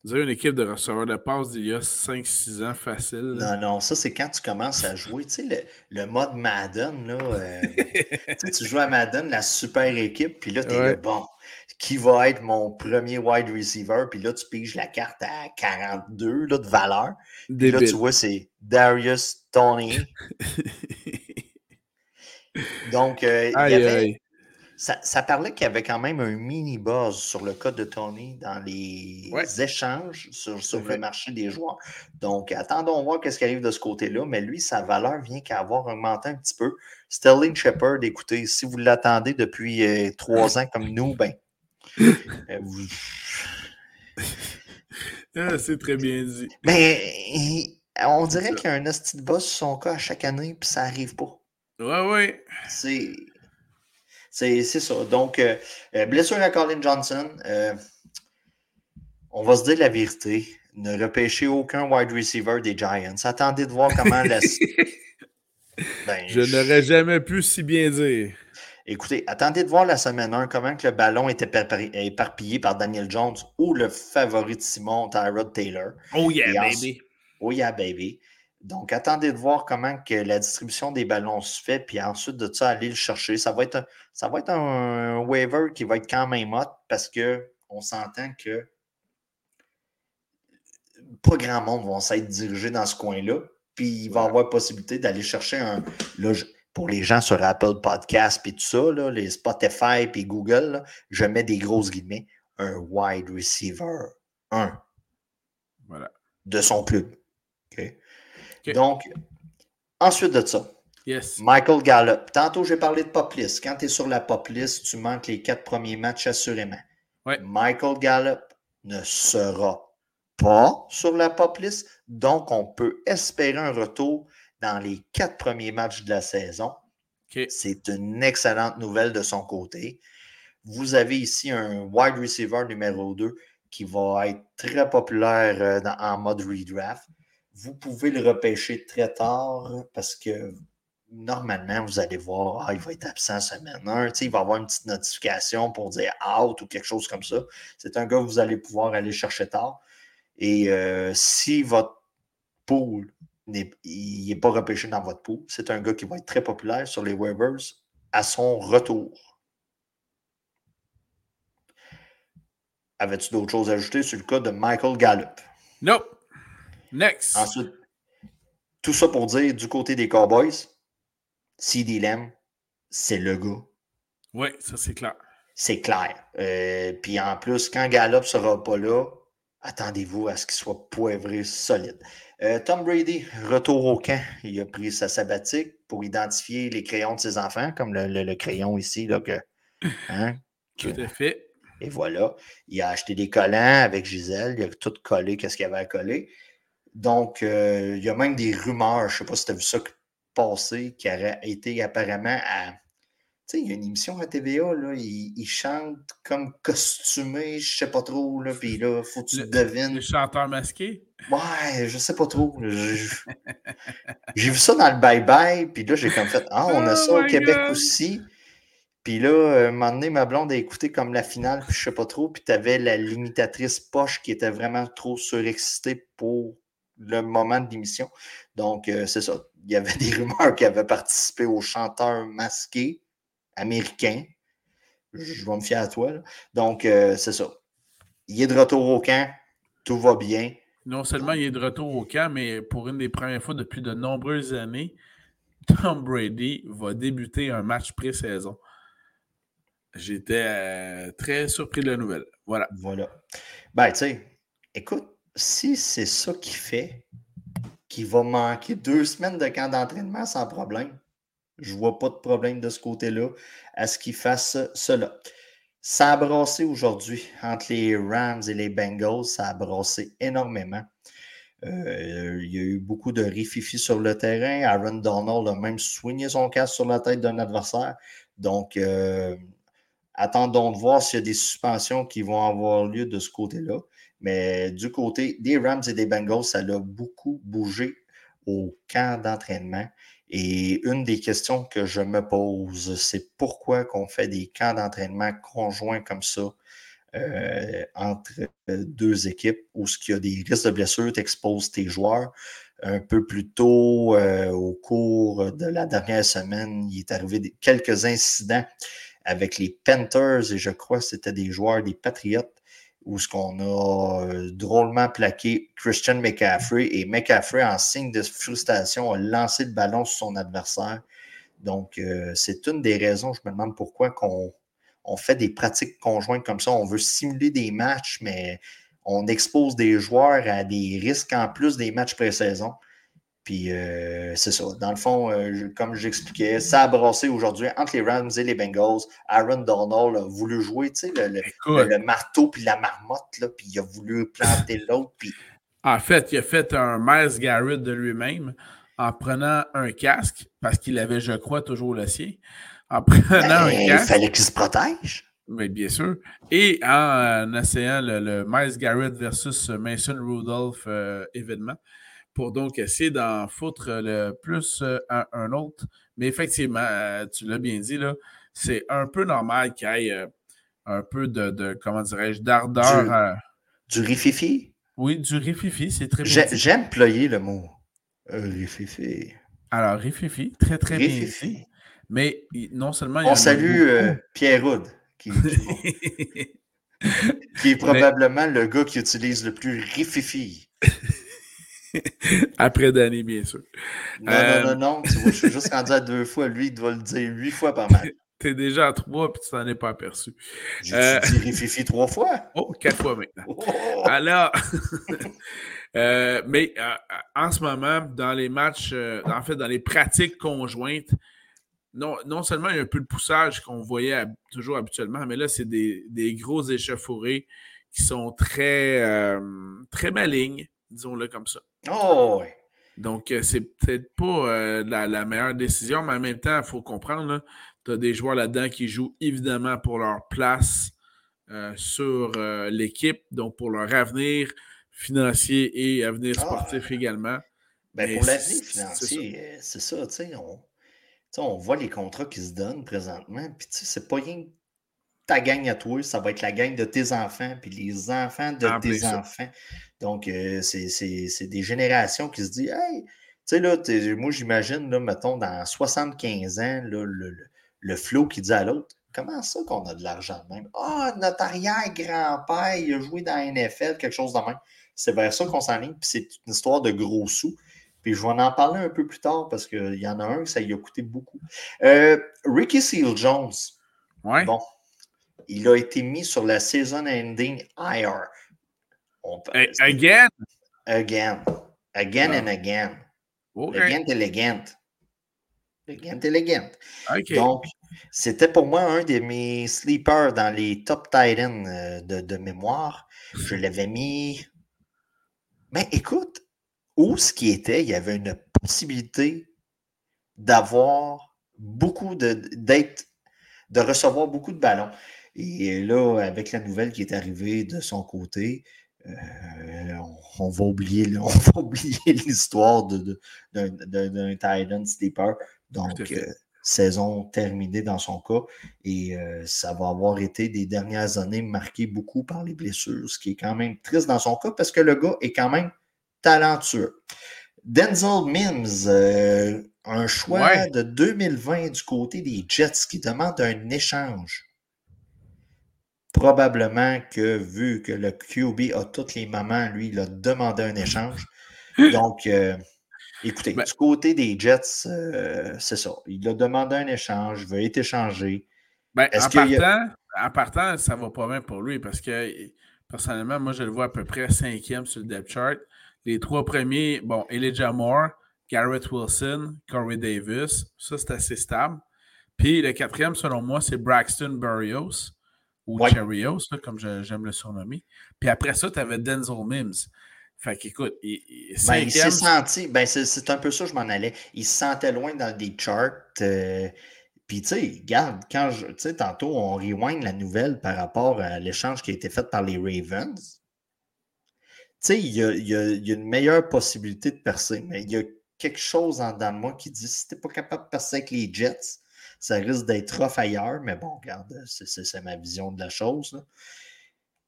Vous avez une équipe de receveurs de passe d'il y a 5-6 ans facile. Non, non, ça c'est quand tu commences à jouer. Tu sais, le, mode Madden, là, euh, tu joues à Madden, la super équipe, puis là, tu es bon. Qui va être mon premier wide receiver? Puis là, tu piges la carte à 42 là, de valeur. Puis là, tu vois, c'est Darius Tony. Donc, euh, il y avait, ça, parlait qu'il y avait quand même un mini buzz sur le code de Tony dans les échanges sur, le marché des joueurs. Donc, attendons voir ce qui arrive de ce côté-là. Mais lui, sa valeur vient qu'à avoir augmenté un petit peu. Sterling Shepard, écoutez, si vous l'attendez depuis euh, trois ans comme nous, ben. Euh, ah, c'est très bien dit. Mais on dirait qu'il y a un hostie de buzz sur son cas à chaque année, puis ça n'arrive pas. Ouais, ouais. C'est. C'est ça. Donc, euh, euh, blessure à Colin Johnson. Euh, on va se dire la vérité. Ne repêchez aucun wide receiver des Giants. Attendez de voir comment la. Ben, je n'aurais jamais pu si bien dire. Écoutez, attendez de voir la semaine 1 comment que le ballon est éparpillé par Daniel Jones ou le favori de Simon, Tyrod Taylor. Oh yeah, baby. Oh yeah, baby. Donc, attendez de voir comment que la distribution des ballons se fait, puis ensuite de ça, aller le chercher. Ça va être un, ça va être un, waiver qui va être quand même hot parce qu'on s'entend que pas grand monde va s'être dirigé dans ce coin-là. Puis il va avoir possibilité d'aller chercher un. pour les gens sur Apple Podcast et tout ça, les Spotify et Google, je mets des grosses guillemets, un wide receiver 1. Voilà. De son club. Donc, ensuite de ça, yes. Michael Gallup. Tantôt, j'ai parlé de pop list. Quand tu es sur la pop list, tu manques les quatre premiers matchs assurément. Michael Gallup ne sera pas sur la pop list. Donc, on peut espérer un retour dans les quatre premiers matchs de la saison. C'est une excellente nouvelle de son côté. Vous avez ici un wide receiver numéro 2 qui va être très populaire euh, en mode redraft vous pouvez le repêcher très tard parce que normalement, vous allez voir, ah, il va être absent semaine 1. il va avoir une petite notification pour dire out ou quelque chose comme ça. C'est un gars que vous allez pouvoir aller chercher tard. Et euh, si votre pool n'est pas repêché dans votre pool, c'est un gars qui va être très populaire sur les waivers à son retour. Avais-tu d'autres choses à ajouter sur le cas de Michael Gallup? Non. Next. Ensuite, tout ça pour dire, du côté des Cowboys, CD Lamb, c'est le gars. Oui, ça c'est clair. C'est clair. Euh, puis en plus, quand Gallup ne sera pas là, attendez-vous à ce qu'il soit poivré solide. Euh, Tom Brady, retour au camp. Il a pris sa sabbatique pour identifier les crayons de ses enfants, comme le, crayon ici. Là, que, hein, Tout à fait. Et voilà. Il a acheté des collants avec Gisèle. Il a tout collé, qu'est-ce qu'il y avait à coller. Donc, euh, il y a même des rumeurs, je ne sais pas si tu as vu ça passer, qui aurait été apparemment à. Tu sais, il y a une émission à TVA, là, ils, chantent comme costumés, je ne sais pas trop, là, puis là, faut que tu le, devines. Le chanteur masqué? Ouais, je sais pas trop. J'ai vu ça dans le bye-bye, puis là, j'ai comme fait Ah, on a oh ça au Québec aussi. Puis là, un moment donné, ma blonde a écouté comme la finale, puis je sais pas trop, puis tu avais la limitatrice poche qui était vraiment trop surexcitée pour le moment de l'émission. Donc, euh, c'est ça. Il y avait des rumeurs qui avaient participé au chanteur masqué américain. Je vais me fier à toi. Donc, euh, c'est ça. Il est de retour au camp. Tout va bien. Non seulement il est de retour au camp, mais pour une des premières fois depuis de nombreuses années, Tom Brady va débuter un match pré-saison. J'étais euh, très surpris de la nouvelle. Voilà. Voilà. Ben, tu sais, écoute, si c'est ça qui fait qu'il va manquer deux semaines de camp d'entraînement sans problème, je ne vois pas de problème de ce côté-là à ce qu'il fasse cela. Ça a brassé aujourd'hui entre les Rams et les Bengals. Ça a brassé énormément. Euh, il y a eu beaucoup de rififi sur le terrain. Aaron Donald a même soigné son casque sur la tête d'un adversaire. Donc, euh, attendons de voir s'il y a des suspensions qui vont avoir lieu de ce côté-là. Mais du côté des Rams et des Bengals, ça a beaucoup bougé au camp d'entraînement. Et une des questions que je me pose, c'est pourquoi qu'on fait des camps d'entraînement conjoints comme ça euh, entre deux équipes où ce qu'il y a des risques de blessure, tu exposes tes joueurs. Un peu plus tôt, au cours de la dernière semaine, il est arrivé quelques incidents avec les Panthers et je crois que c'était des joueurs des Patriots où ce qu'on a euh, drôlement plaqué Christian McCaffrey et McCaffrey, en signe de frustration, a lancé le ballon sur son adversaire. Donc, euh, c'est une des raisons, je me demande pourquoi qu'on on fait des pratiques conjointes comme ça. On veut simuler des matchs, mais on expose des joueurs à des risques en plus des matchs pré-saison. Puis euh, c'est ça. Dans le fond, euh, comme j'expliquais, ça a brassé aujourd'hui entre les Rams et les Bengals. Aaron Donald a voulu jouer, tu sais, le, marteau puis la marmotte, là, puis il a voulu planter l'autre. Puis... En fait, il a fait un Miles Garrett de lui-même en prenant un casque, parce qu'il avait, je crois, toujours le sien. En prenant un ben, casque. Il fallait qu'il se protège. Mais bien sûr. Et en essayant le, Miles Garrett versus Mason Rudolph euh, événement pour donc essayer d'en foutre le plus euh, un, autre. Mais effectivement, euh, tu l'as bien dit, là, c'est un peu normal qu'il y ait euh, un peu de, comment dirais-je, d'ardeur. Du, rififi? Oui, du rififi, c'est très bien. J'aime ployer le mot. rififi. Alors, rififi, très très bien ici. Mais non seulement. On salue Pierre Roud, qui, qui est probablement le gars qui utilise le plus rififi. Après Danny, bien sûr. Non, non, non, euh, non. Tu vois, je suis juste rendu à deux fois. Lui, il doit le dire huit fois par mal. T'es déjà à trois puis tu t'en es pas aperçu. J'ai euh... dit Fifi trois fois? Oh, quatre fois maintenant. Oh! Alors, euh, mais euh, en ce moment, dans les matchs, en fait, dans les pratiques conjointes, non, non seulement il y a un peu de poussage qu'on voyait toujours habituellement, mais là, c'est des, des, gros échauffourés qui sont très, très malignes, disons-le comme ça. Oh, Donc, euh, c'est peut-être pas euh, la, meilleure décision, mais en même temps, il faut comprendre, tu as des joueurs là-dedans qui jouent évidemment pour leur place euh, sur l'équipe, donc pour leur avenir financier et avenir ah. sportif également. Ben pour l'avenir financier, c'est ça, tu sais, on, on, voit les contrats qui se donnent présentement, puis tu sais, c'est pas rien ta gang à toi, ça va être la gang de tes enfants, puis les enfants de tes enfants. Donc, euh, c'est des générations qui se disent Hey, tu sais, là, moi, j'imagine, là, mettons, dans 75 ans, là, le, le, flow qui dit à l'autre Comment ça qu'on a de l'argent de même? Ah, notre arrière-grand-père, il a joué dans la NFL, quelque chose de même. C'est vers ça qu'on s'enligne, puis c'est une histoire de gros sous. Puis je vais en parler un peu plus tard parce qu'il y en a un, ça lui a coûté beaucoup. Euh, Ricky Seal Jones. Ouais. Bon, il a été mis sur la season ending IR. again? Again. Again and again. Again Legend. Legend Legend. Donc, c'était pour moi un de mes sleepers dans les top Titans euh, de, de mémoire. Je l'avais mis. Mais écoute, où ce qui était, il y avait une possibilité d'avoir beaucoup de d'être de recevoir beaucoup de ballons. Et là, avec la nouvelle qui est arrivée de son côté, euh, on, va oublier, l'histoire d'un Titan Sleeper. Donc, euh, saison terminée dans son cas. Et euh, ça va avoir été des dernières années marquées beaucoup par les blessures, ce qui est quand même triste dans son cas parce que le gars est quand même talentueux. Denzel Mims, un choix de 2020 du côté des Jets qui demande un échange probablement que vu que le QB a toutes les mamans, lui, il a demandé un échange. Donc, euh, écoutez, ben du côté des Jets, euh, c'est ça. Il a demandé un échange, il veut être échangé. Ben, en, partant, en, partant, ça va pas bien pour lui parce que personnellement, moi, je le vois à peu près cinquième sur le depth chart. Les trois premiers, bon, Elijah Moore, Garrett Wilson, Corey Davis, ça c'est assez stable. Puis le quatrième, selon moi, c'est Braxton Burrios ou Cherios, comme j'aime le surnommer. Puis après ça, tu avais Denzel Mims. Fait qu'écoute, il, ben, s'est senti, ben c'est un peu ça, je m'en allais. Il se sentait loin dans des charts. Euh, puis, tu sais, regarde, quand je, tu sais, tantôt, on rewind la nouvelle par rapport à l'échange qui a été fait par les Ravens. Tu sais, il y a, y a, une meilleure possibilité de percer, mais il y a quelque chose en dedans de moi qui dit si tu n'es pas capable de percer avec les Jets, ça risque d'être rough ailleurs, mais bon, regarde, c'est ma vision de la chose.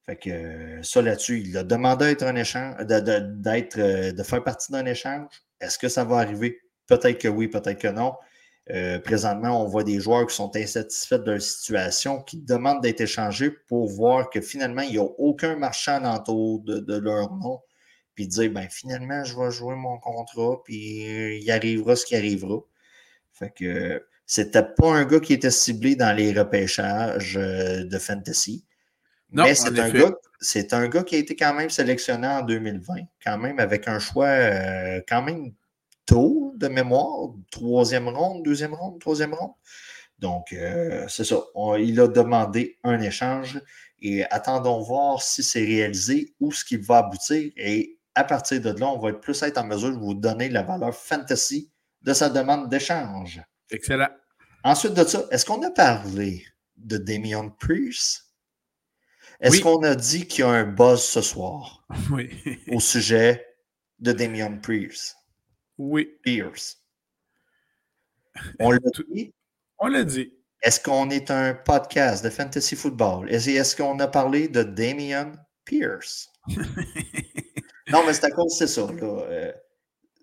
Fait que ça là-dessus, il a demandé d'être un échange, d'être, euh, de, faire partie d'un échange. Est-ce que ça va arriver? Peut-être que oui, peut-être que non. Euh, présentement, on voit des joueurs qui sont insatisfaits de leur situation, qui demandent d'être échangés pour voir que finalement, il n'y a aucun marchand autour de, de, leur nom. Puis dire, ben finalement, je vais jouer mon contrat, puis il arrivera ce qui arrivera. Fait que c'était pas un gars qui était ciblé dans les repêchages euh, de fantasy. mais c'est un, gars, c'est un gars qui a été quand même sélectionné en 2020, quand même avec un choix euh, quand même tôt de mémoire, troisième ronde, deuxième ronde, troisième ronde. Donc, euh, c'est ça. il a demandé un échange et attendons voir si c'est réalisé ou ce qu'il va aboutir. Et à partir de là, on va être plus être en mesure de vous donner la valeur fantasy de sa demande d'échange. Excellent. Ensuite de ça, est-ce qu'on a parlé de Damien Pierce? Est-ce qu'on a dit qu'il y a un buzz ce soir oui. au sujet de Damien Pierce? Oui. Pierce. On l'a dit? On l'a dit. Est-ce qu'on est un podcast de fantasy football? Est-ce qu'on a parlé de Damien Pierce? non, mais c'est à cause, c'est ça. Euh,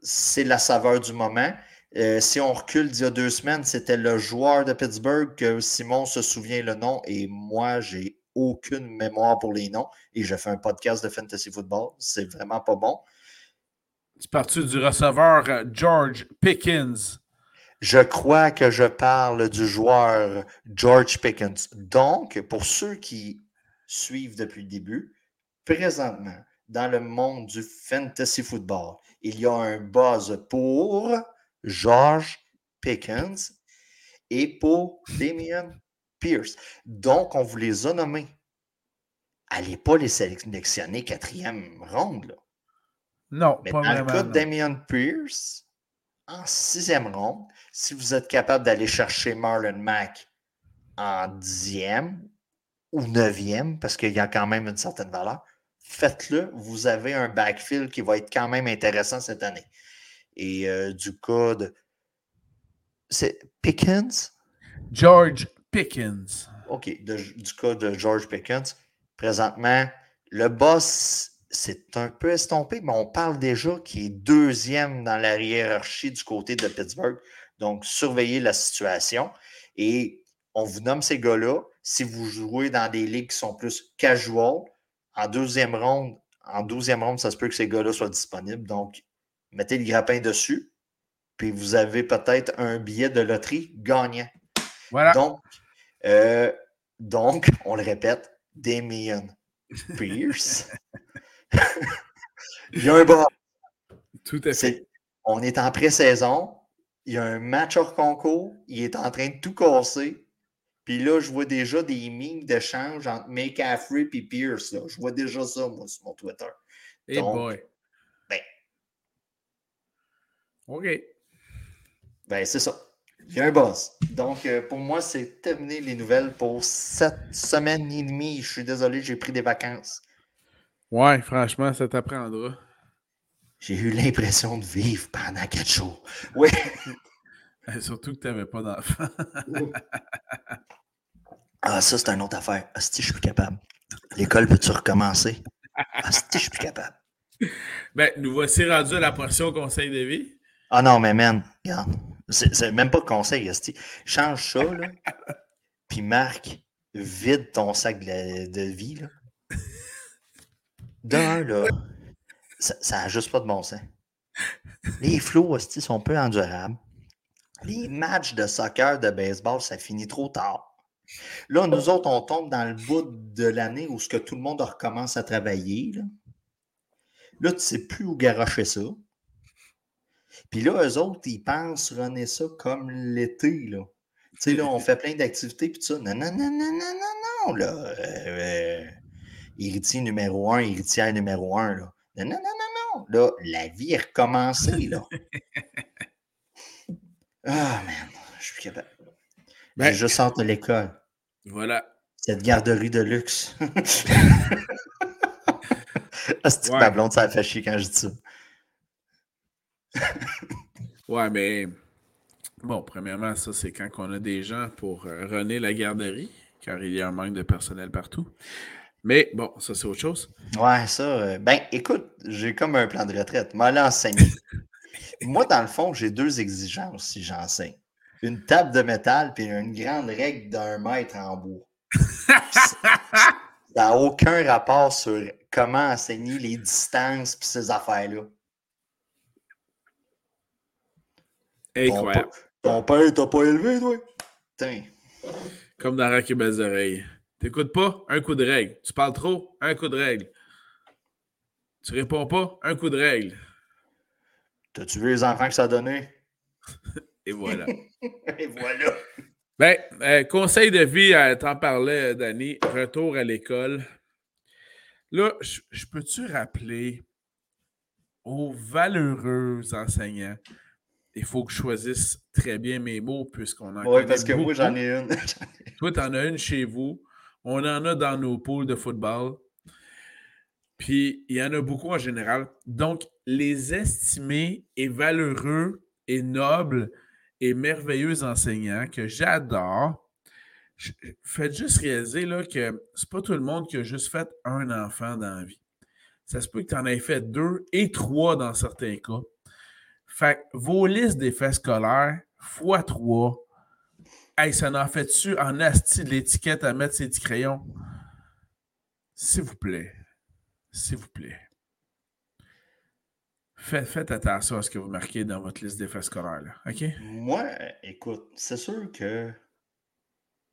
c'est la saveur du moment. Euh, si on recule d'il y a deux semaines, c'était le joueur de Pittsburgh que Simon se souvient le nom et moi, j'ai aucune mémoire pour les noms et je fais un podcast de fantasy football. C'est vraiment pas bon. C'est parti du receveur euh, George Pickens. Je crois que je parle du joueur George Pickens. Donc, pour ceux qui suivent depuis le début, présentement, dans le monde du fantasy football, il y a un buzz pour George Pickens et pour Damien Pierce. Donc, on vous les a nommés. Allez pas les sélectionner quatrième ronde. Non, Mais dans le cas de Damien Pierce, en sixième ronde, si vous êtes capable d'aller chercher Marlon Mack en dixième ou neuvième, parce qu'il y a quand même une certaine valeur, faites-le. Vous avez un backfield qui va être quand même intéressant cette année. Et euh, du cas de. C'est Pickens? George Pickens. OK. du cas de George Pickens, présentement, le boss, c'est un peu estompé, mais on parle déjà qu'il est deuxième dans la hiérarchie du côté de Pittsburgh. Donc, surveillez la situation. Et on vous nomme ces gars-là. Si vous jouez dans des ligues qui sont plus casual, en deuxième ronde, en douzième ronde, ça se peut que ces gars-là soient disponibles. Donc, mettez le grappin dessus, puis vous avez peut-être un billet de loterie gagnant. Voilà. Donc, euh, donc on le répète, Damien Pierce. il y a un bras. Tout à fait. on est en pré-saison. Il y a un match hors concours. Il est en train de tout casser. Puis là, je vois déjà des mimes d'échange entre McCaffrey et Pierce. Je vois déjà ça, moi, sur mon Twitter. Hey boy. OK. Ben, c'est ça. Il y a un boss. Donc, euh, pour moi, c'est terminé les nouvelles pour cette semaine et demie. Je suis désolé, j'ai pris des vacances. Ouais, franchement, ça t'apprendra. J'ai eu l'impression de vivre pendant quatre jours. Oui. Surtout que tu n'avais pas d'enfant. ah, ça, c'est une autre affaire. Asti, je suis plus capable. L'école peut-tu recommencer? Asti, je suis plus capable. Ben, nous voici rendus à la portion conseil de vie. Ah non, mais man, regarde. C'est même pas de conseil. Change ça, là. Puis Marc, vide ton sac de, vie, là. D'un, là, ça n'a juste pas de bon sens. Les flots, Esti, sont peu endurables. Les matchs de soccer, de baseball, ça finit trop tard. Là, nous autres, on tombe dans le bout de l'année où ce que tout le monde recommence à travailler. Là, là tu ne sais plus où garocher ça. Puis là, eux autres, ils pensent runner ça comme l'été, là. Tu sais, là, on fait plein d'activités, puis ça. Non, non, non, non, non, non, non, là. Euh, héritier numéro un, héritière numéro un, là. Non, non, non, non, non. Là, la vie est recommencée, là. Ah, man, je suis capable. Ben, je sors de l'école. Voilà. Cette garderie de luxe. ah, c'est ouais. ma blonde, ça a fait chier quand je dis ça? Ouais, mais bon, premièrement, ça, c'est quand on a des gens pour euh, runner la garderie, car il y a un manque de personnel partout. Mais bon, ça, c'est autre chose. Ouais, ça. Euh, ben, écoute, j'ai comme un plan de retraite. Moi, enseigner. Moi, dans le fond, j'ai deux exigences si j'enseigne. Une table de métal puis une grande règle d'un mètre en bois. ça n'a aucun rapport sur comment enseigner les distances puis ces affaires-là. Incroyable. Ton, père t'a pas élevé, toi? Tiens. Comme dans Rock et Belles Oreilles. T'écoutes pas? Un coup de règle. Tu parles trop? Un coup de règle. Tu réponds pas? Un coup de règle. T'as-tu vu les enfants que ça a donné? Et voilà. Et voilà. Ben, euh, conseil de vie, euh, t'en parlais, Danny. Retour à l'école. Là, je peux-tu rappeler aux valeureux enseignants, il faut que je choisisse très bien mes mots puisqu'on en Oui, parce que moi, j'en ai une. Toi, tu en as une chez vous. On en a dans nos poules de football. Puis, il y en a beaucoup en général. Donc, les estimés et valeureux et nobles et merveilleux enseignants que j'adore, faites juste réaliser là, que c'est pas tout le monde qui a juste fait un enfant dans la vie. Ça se peut que tu en aies fait deux et trois dans certains cas. Fait vos listes d'effets scolaires, fois trois, hey, ça en fait-tu en asti de l'étiquette à mettre ses petits crayons? S'il vous plaît. S'il vous plaît. Faites, attention à ce que vous marquez dans votre liste d'effets scolaires. OK? Moi, écoute, c'est sûr que.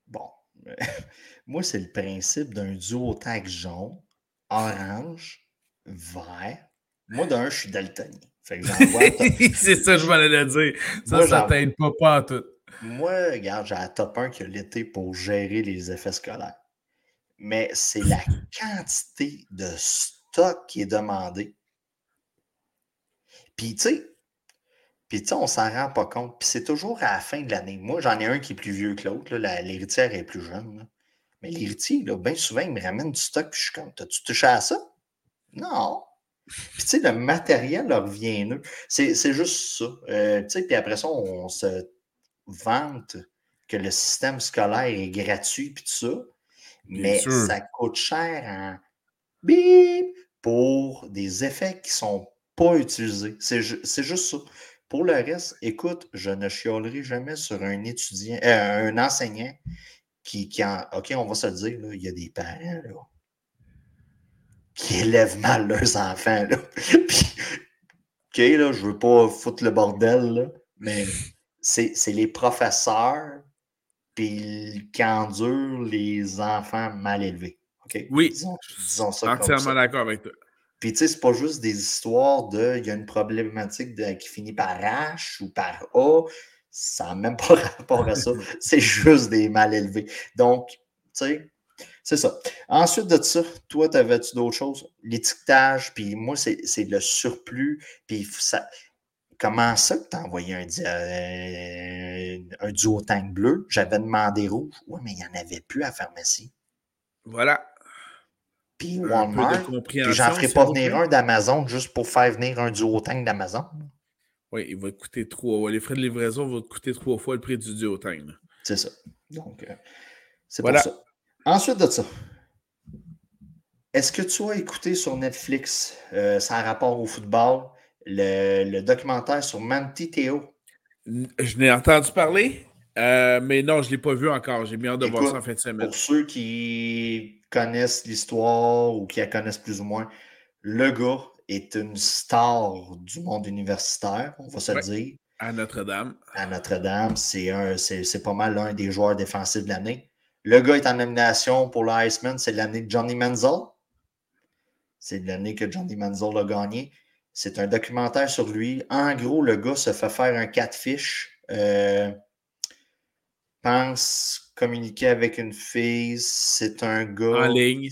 Bon. Moi, c'est le principe d'un duo tag jaune, orange, vert. Moi, d'un, je suis daltonien. c'est ça que je voulais le dire. Ça, ça t'aide pas, pas en tout. Moi, regarde, j'ai la top 1 qui a l'été pour gérer les effets scolaires. Mais c'est la quantité de stock qui est demandé. Puis, tu sais, puis, tu sais, on s'en rend pas compte. Puis, c'est toujours à la fin de l'année. Moi, j'en ai un qui est plus vieux que l'autre. L'héritière est plus jeune. Mais l'héritier, bien souvent, il me ramène du stock. Puis, je suis comme, t'as-tu touché à ça? Non. Puis, tu sais, le matériel leur vient C'est juste ça. Euh, tu sais, puis après ça, on se vante que le système scolaire est gratuit, puis tout ça. mais ça coûte cher en bip pour des effets qui sont pas utilisés. C'est juste ça. Pour le reste, écoute, je ne chialerai jamais sur un étudiant, euh, un enseignant qui, qui en, OK, on va se le dire, il y a des parents là, qui élèvent mal leurs enfants. Là. Puis, OK, là, je veux pas foutre le bordel, là, mais c'est les professeurs puis qui endurent les enfants mal élevés. Oui. Disons, ça. Entièrement d'accord avec toi. Puis, tu sais, c'est pas juste des histoires de il y a une problématique de, qui finit par H ou par A. Ça n'a même pas rapport à ça. c'est juste des mal élevés. Donc, tu sais, c'est ça. Ensuite de ça, toi, t'avais-tu d'autres choses? L'étiquetage, puis moi, c'est le surplus, puis ça. Comment ça que tu as envoyé un, euh, un duo tank bleu? J'avais demandé rouge. Oui, mais il n'y en avait plus à la pharmacie. Voilà. Puis Walmart. J'en ferai pas venir un d'Amazon juste pour faire venir un duo tank d'Amazon. Oui, il va te coûter trois. Les frais de livraison vont te coûter trois fois le prix du duo tank. C'est ça. Donc, euh, c'est voilà. pour ça. Ensuite de ça, est-ce que tu as écouté sur Netflix, euh, sans rapport au football, le, documentaire sur Manti Théo? Je n'ai entendu parler, euh, mais non, je ne l'ai pas vu encore. J'ai bien hâte de voir ça en fin de semaine. Pour ceux qui connaissent l'histoire ou qui la connaissent plus ou moins, le gars est une star du monde universitaire, on va se le dire. À Notre-Dame. À Notre-Dame, c'est pas mal l'un des joueurs défensifs de l'année. Le gars est en nomination pour l'Iceman, c'est l'année de Johnny Manziel. C'est l'année que Johnny Manziel a gagné. C'est un documentaire sur lui. En gros, le gars se fait faire un catfish. Euh, pense communiquer avec une fille. C'est un gars. En ligne.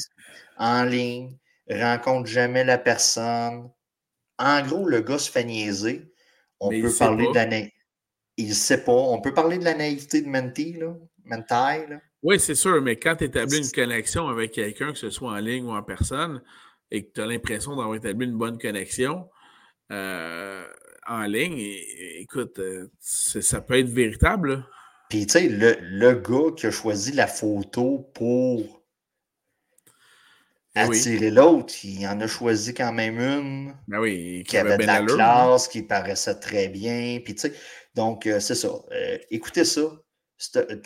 En ligne. Rencontre jamais la personne. En gros, le gars se fait niaiser. On peut parler de la Il sait pas. On peut parler de la naïveté de Menti, là. Mentai, là. Oui, c'est sûr, mais quand tu établis une connexion avec quelqu'un, que ce soit en ligne ou en personne, et que tu as l'impression d'avoir établi une bonne connexion euh, en ligne, écoute, euh, ça peut être véritable. Puis, tu sais, le, le, gars qui a choisi la photo pour attirer l'autre. Il en a choisi quand même une ben oui, qui, avait, de la hein. classe, qui paraissait très bien. Puis, donc, euh, c'est ça. Euh, écoutez ça.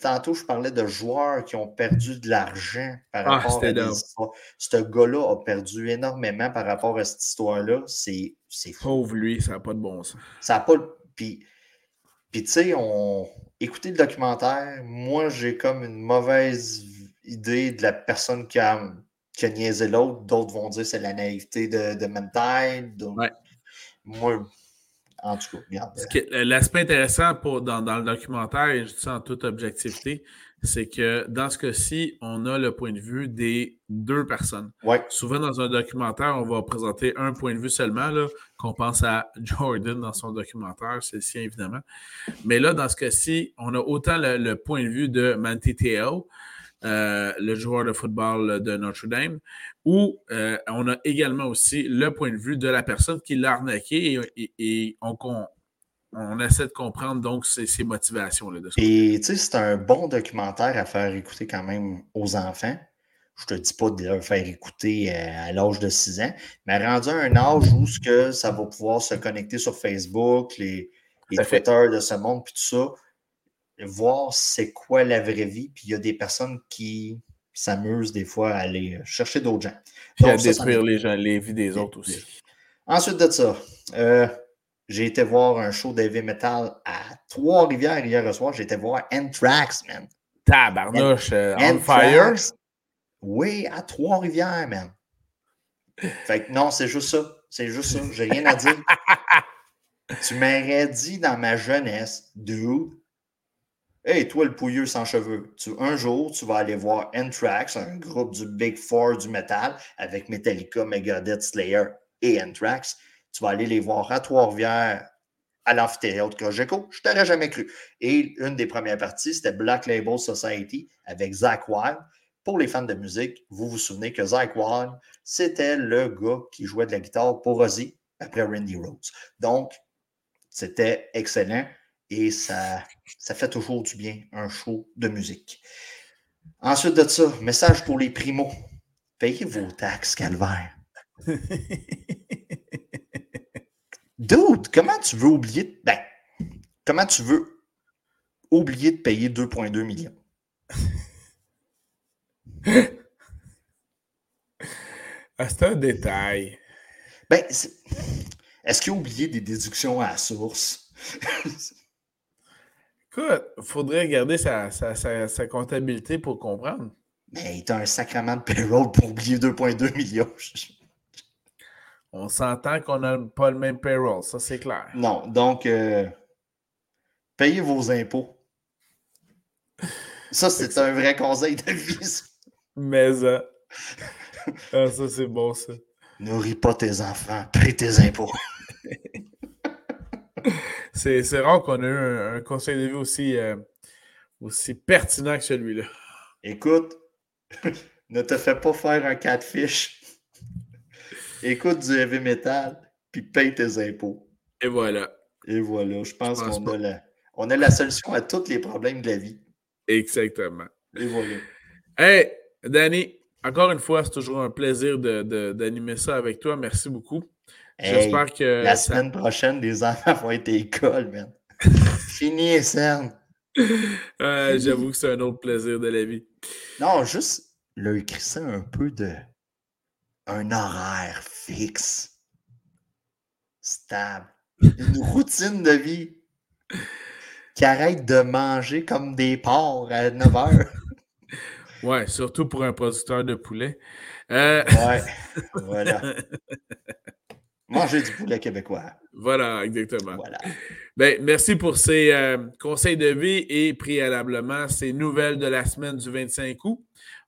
Tantôt, je parlais de joueurs qui ont perdu de l'argent par ah, rapport à des histoires. Ce gars-là a perdu énormément par rapport à cette histoire-là. C'est fou. Pauvre lui, ça n'a pas de bon sens. Ça n'a pas Puis, puis tu sais, on... écoutez le documentaire. Moi, j'ai comme une mauvaise idée de la personne qui a, qui a niaisé l'autre. D'autres vont dire que c'est la naïveté de, de Mental. Moi, en tout cas, euh, L'aspect intéressant pour, dans, dans, le documentaire, et je dis ça en toute objectivité, c'est que dans ce cas-ci, on a le point de vue des deux personnes. Souvent, dans un documentaire, on va présenter un point de vue seulement, qu'on pense à Jordan dans son documentaire, c'est le sien évidemment. Mais là, dans ce cas-ci, on a autant le, point de vue de Manti Teo, euh, le joueur de football de Notre-Dame, où euh, on a également aussi le point de vue de la personne qui l'a arnaqué et, on, on, essaie de comprendre donc ses, motivations. Là, et tu sais, c'est un bon documentaire à faire écouter quand même aux enfants. Je te dis pas de leur faire écouter euh, à l'âge de 6 ans, mais rendu à un âge où ce que ça va pouvoir se connecter sur Facebook, les, les Twitter de ce monde, puis tout ça, voir c'est quoi la vraie vie. Puis il y a des personnes qui s'amusent des fois à aller chercher d'autres gens. Puis à détruire les, gens, les vies des autres aussi. Ensuite de ça, euh, j'ai été voir un show d'heavy metal à Trois-Rivières hier soir. J'ai été voir Anthrax, man. Tabarnouche, euh, On Fire? Oui, à Trois-Rivières, man. Fait que non, c'est juste ça. C'est juste ça. J'ai rien à dire. tu m'aurais dit dans ma jeunesse, dude, Hey, toi, le pouilleux sans cheveux, tu, un jour, tu vas aller voir Anthrax, un groupe du Big Four du métal, avec Metallica, Megadeth, Slayer et Anthrax. Tu vas aller les voir à Trois-Rivières, à l'amphithéâtre Cogeco. Je t'aurais jamais cru. Et une des premières parties, c'était Black Label Society avec Zach Wild. Pour les fans de musique, vous vous souvenez que Zach Wild, c'était le gars qui jouait de la guitare pour Ozzy après Randy Rhodes. Donc, c'était excellent et ça, ça fait toujours du bien, un show de musique. Ensuite de ça, message pour les primos. Payez vos taxes, calvaire. Dude, comment tu veux oublier... Ben, comment tu veux oublier de payer 2,2 millions? Ah, c'est un détail. Ben, est-ce qu'il a oublié des déductions à la source? Écoute, il faudrait regarder sa, sa, comptabilité pour comprendre. Mais il a un sacrement de payroll pour oublier 2,2 millions. On s'entend qu'on n'a pas le même payroll, ça c'est clair. Non, donc euh, payez vos impôts. Ça, c'est un vrai conseil de vie. Mais ça. Ah, ça, c'est bon, ça. Nourris pas tes enfants, paye tes impôts. C'est rare qu'on ait eu un, conseil de vie aussi, euh, aussi pertinent que celui-là. Écoute, ne te fais pas faire un catfish. Écoute du heavy metal, puis paye tes impôts. Et voilà. Et voilà. Je pense, qu'on a la, on a la solution à tous les problèmes de la vie. Exactement. Et voilà. Hey, Danny, encore une fois, c'est toujours un plaisir d'animer ça avec toi. Merci beaucoup. J'espère que. La semaine prochaine, les enfants vont être à l'école, man. Fini et cerne. J'avoue que c'est un autre plaisir de la vie. Non, juste leur crisser un peu de. un horaire fixe. Stable. Une routine de vie. Qui arrête de manger comme des porcs à 9 heures. Ouais, surtout pour un producteur de poulet. Euh... Ouais, voilà. Manger du poulet québécois. Voilà, exactement. Voilà. Ben, merci pour ces euh, conseils de vie et préalablement ces nouvelles de la semaine du 25 août.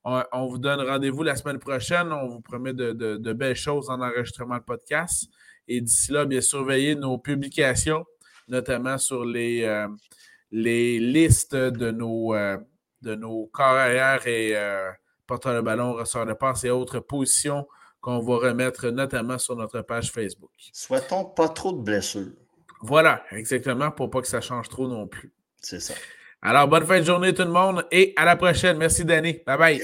On, vous donne rendez-vous la semaine prochaine. On vous promet de, belles choses en enregistrement de podcast. Et d'ici là, bien surveillez nos publications, notamment sur les, euh, les listes de nos, euh, de nos carrières et porteurs de ballon, ressort de passe et autres positions qu'on va remettre notamment sur notre page Facebook. Souhaitons pas trop de blessures. Voilà, exactement, pour pas que ça change trop non plus. C'est ça. Alors, bonne fin de journée tout le monde et à la prochaine. Merci Danny. Bye bye.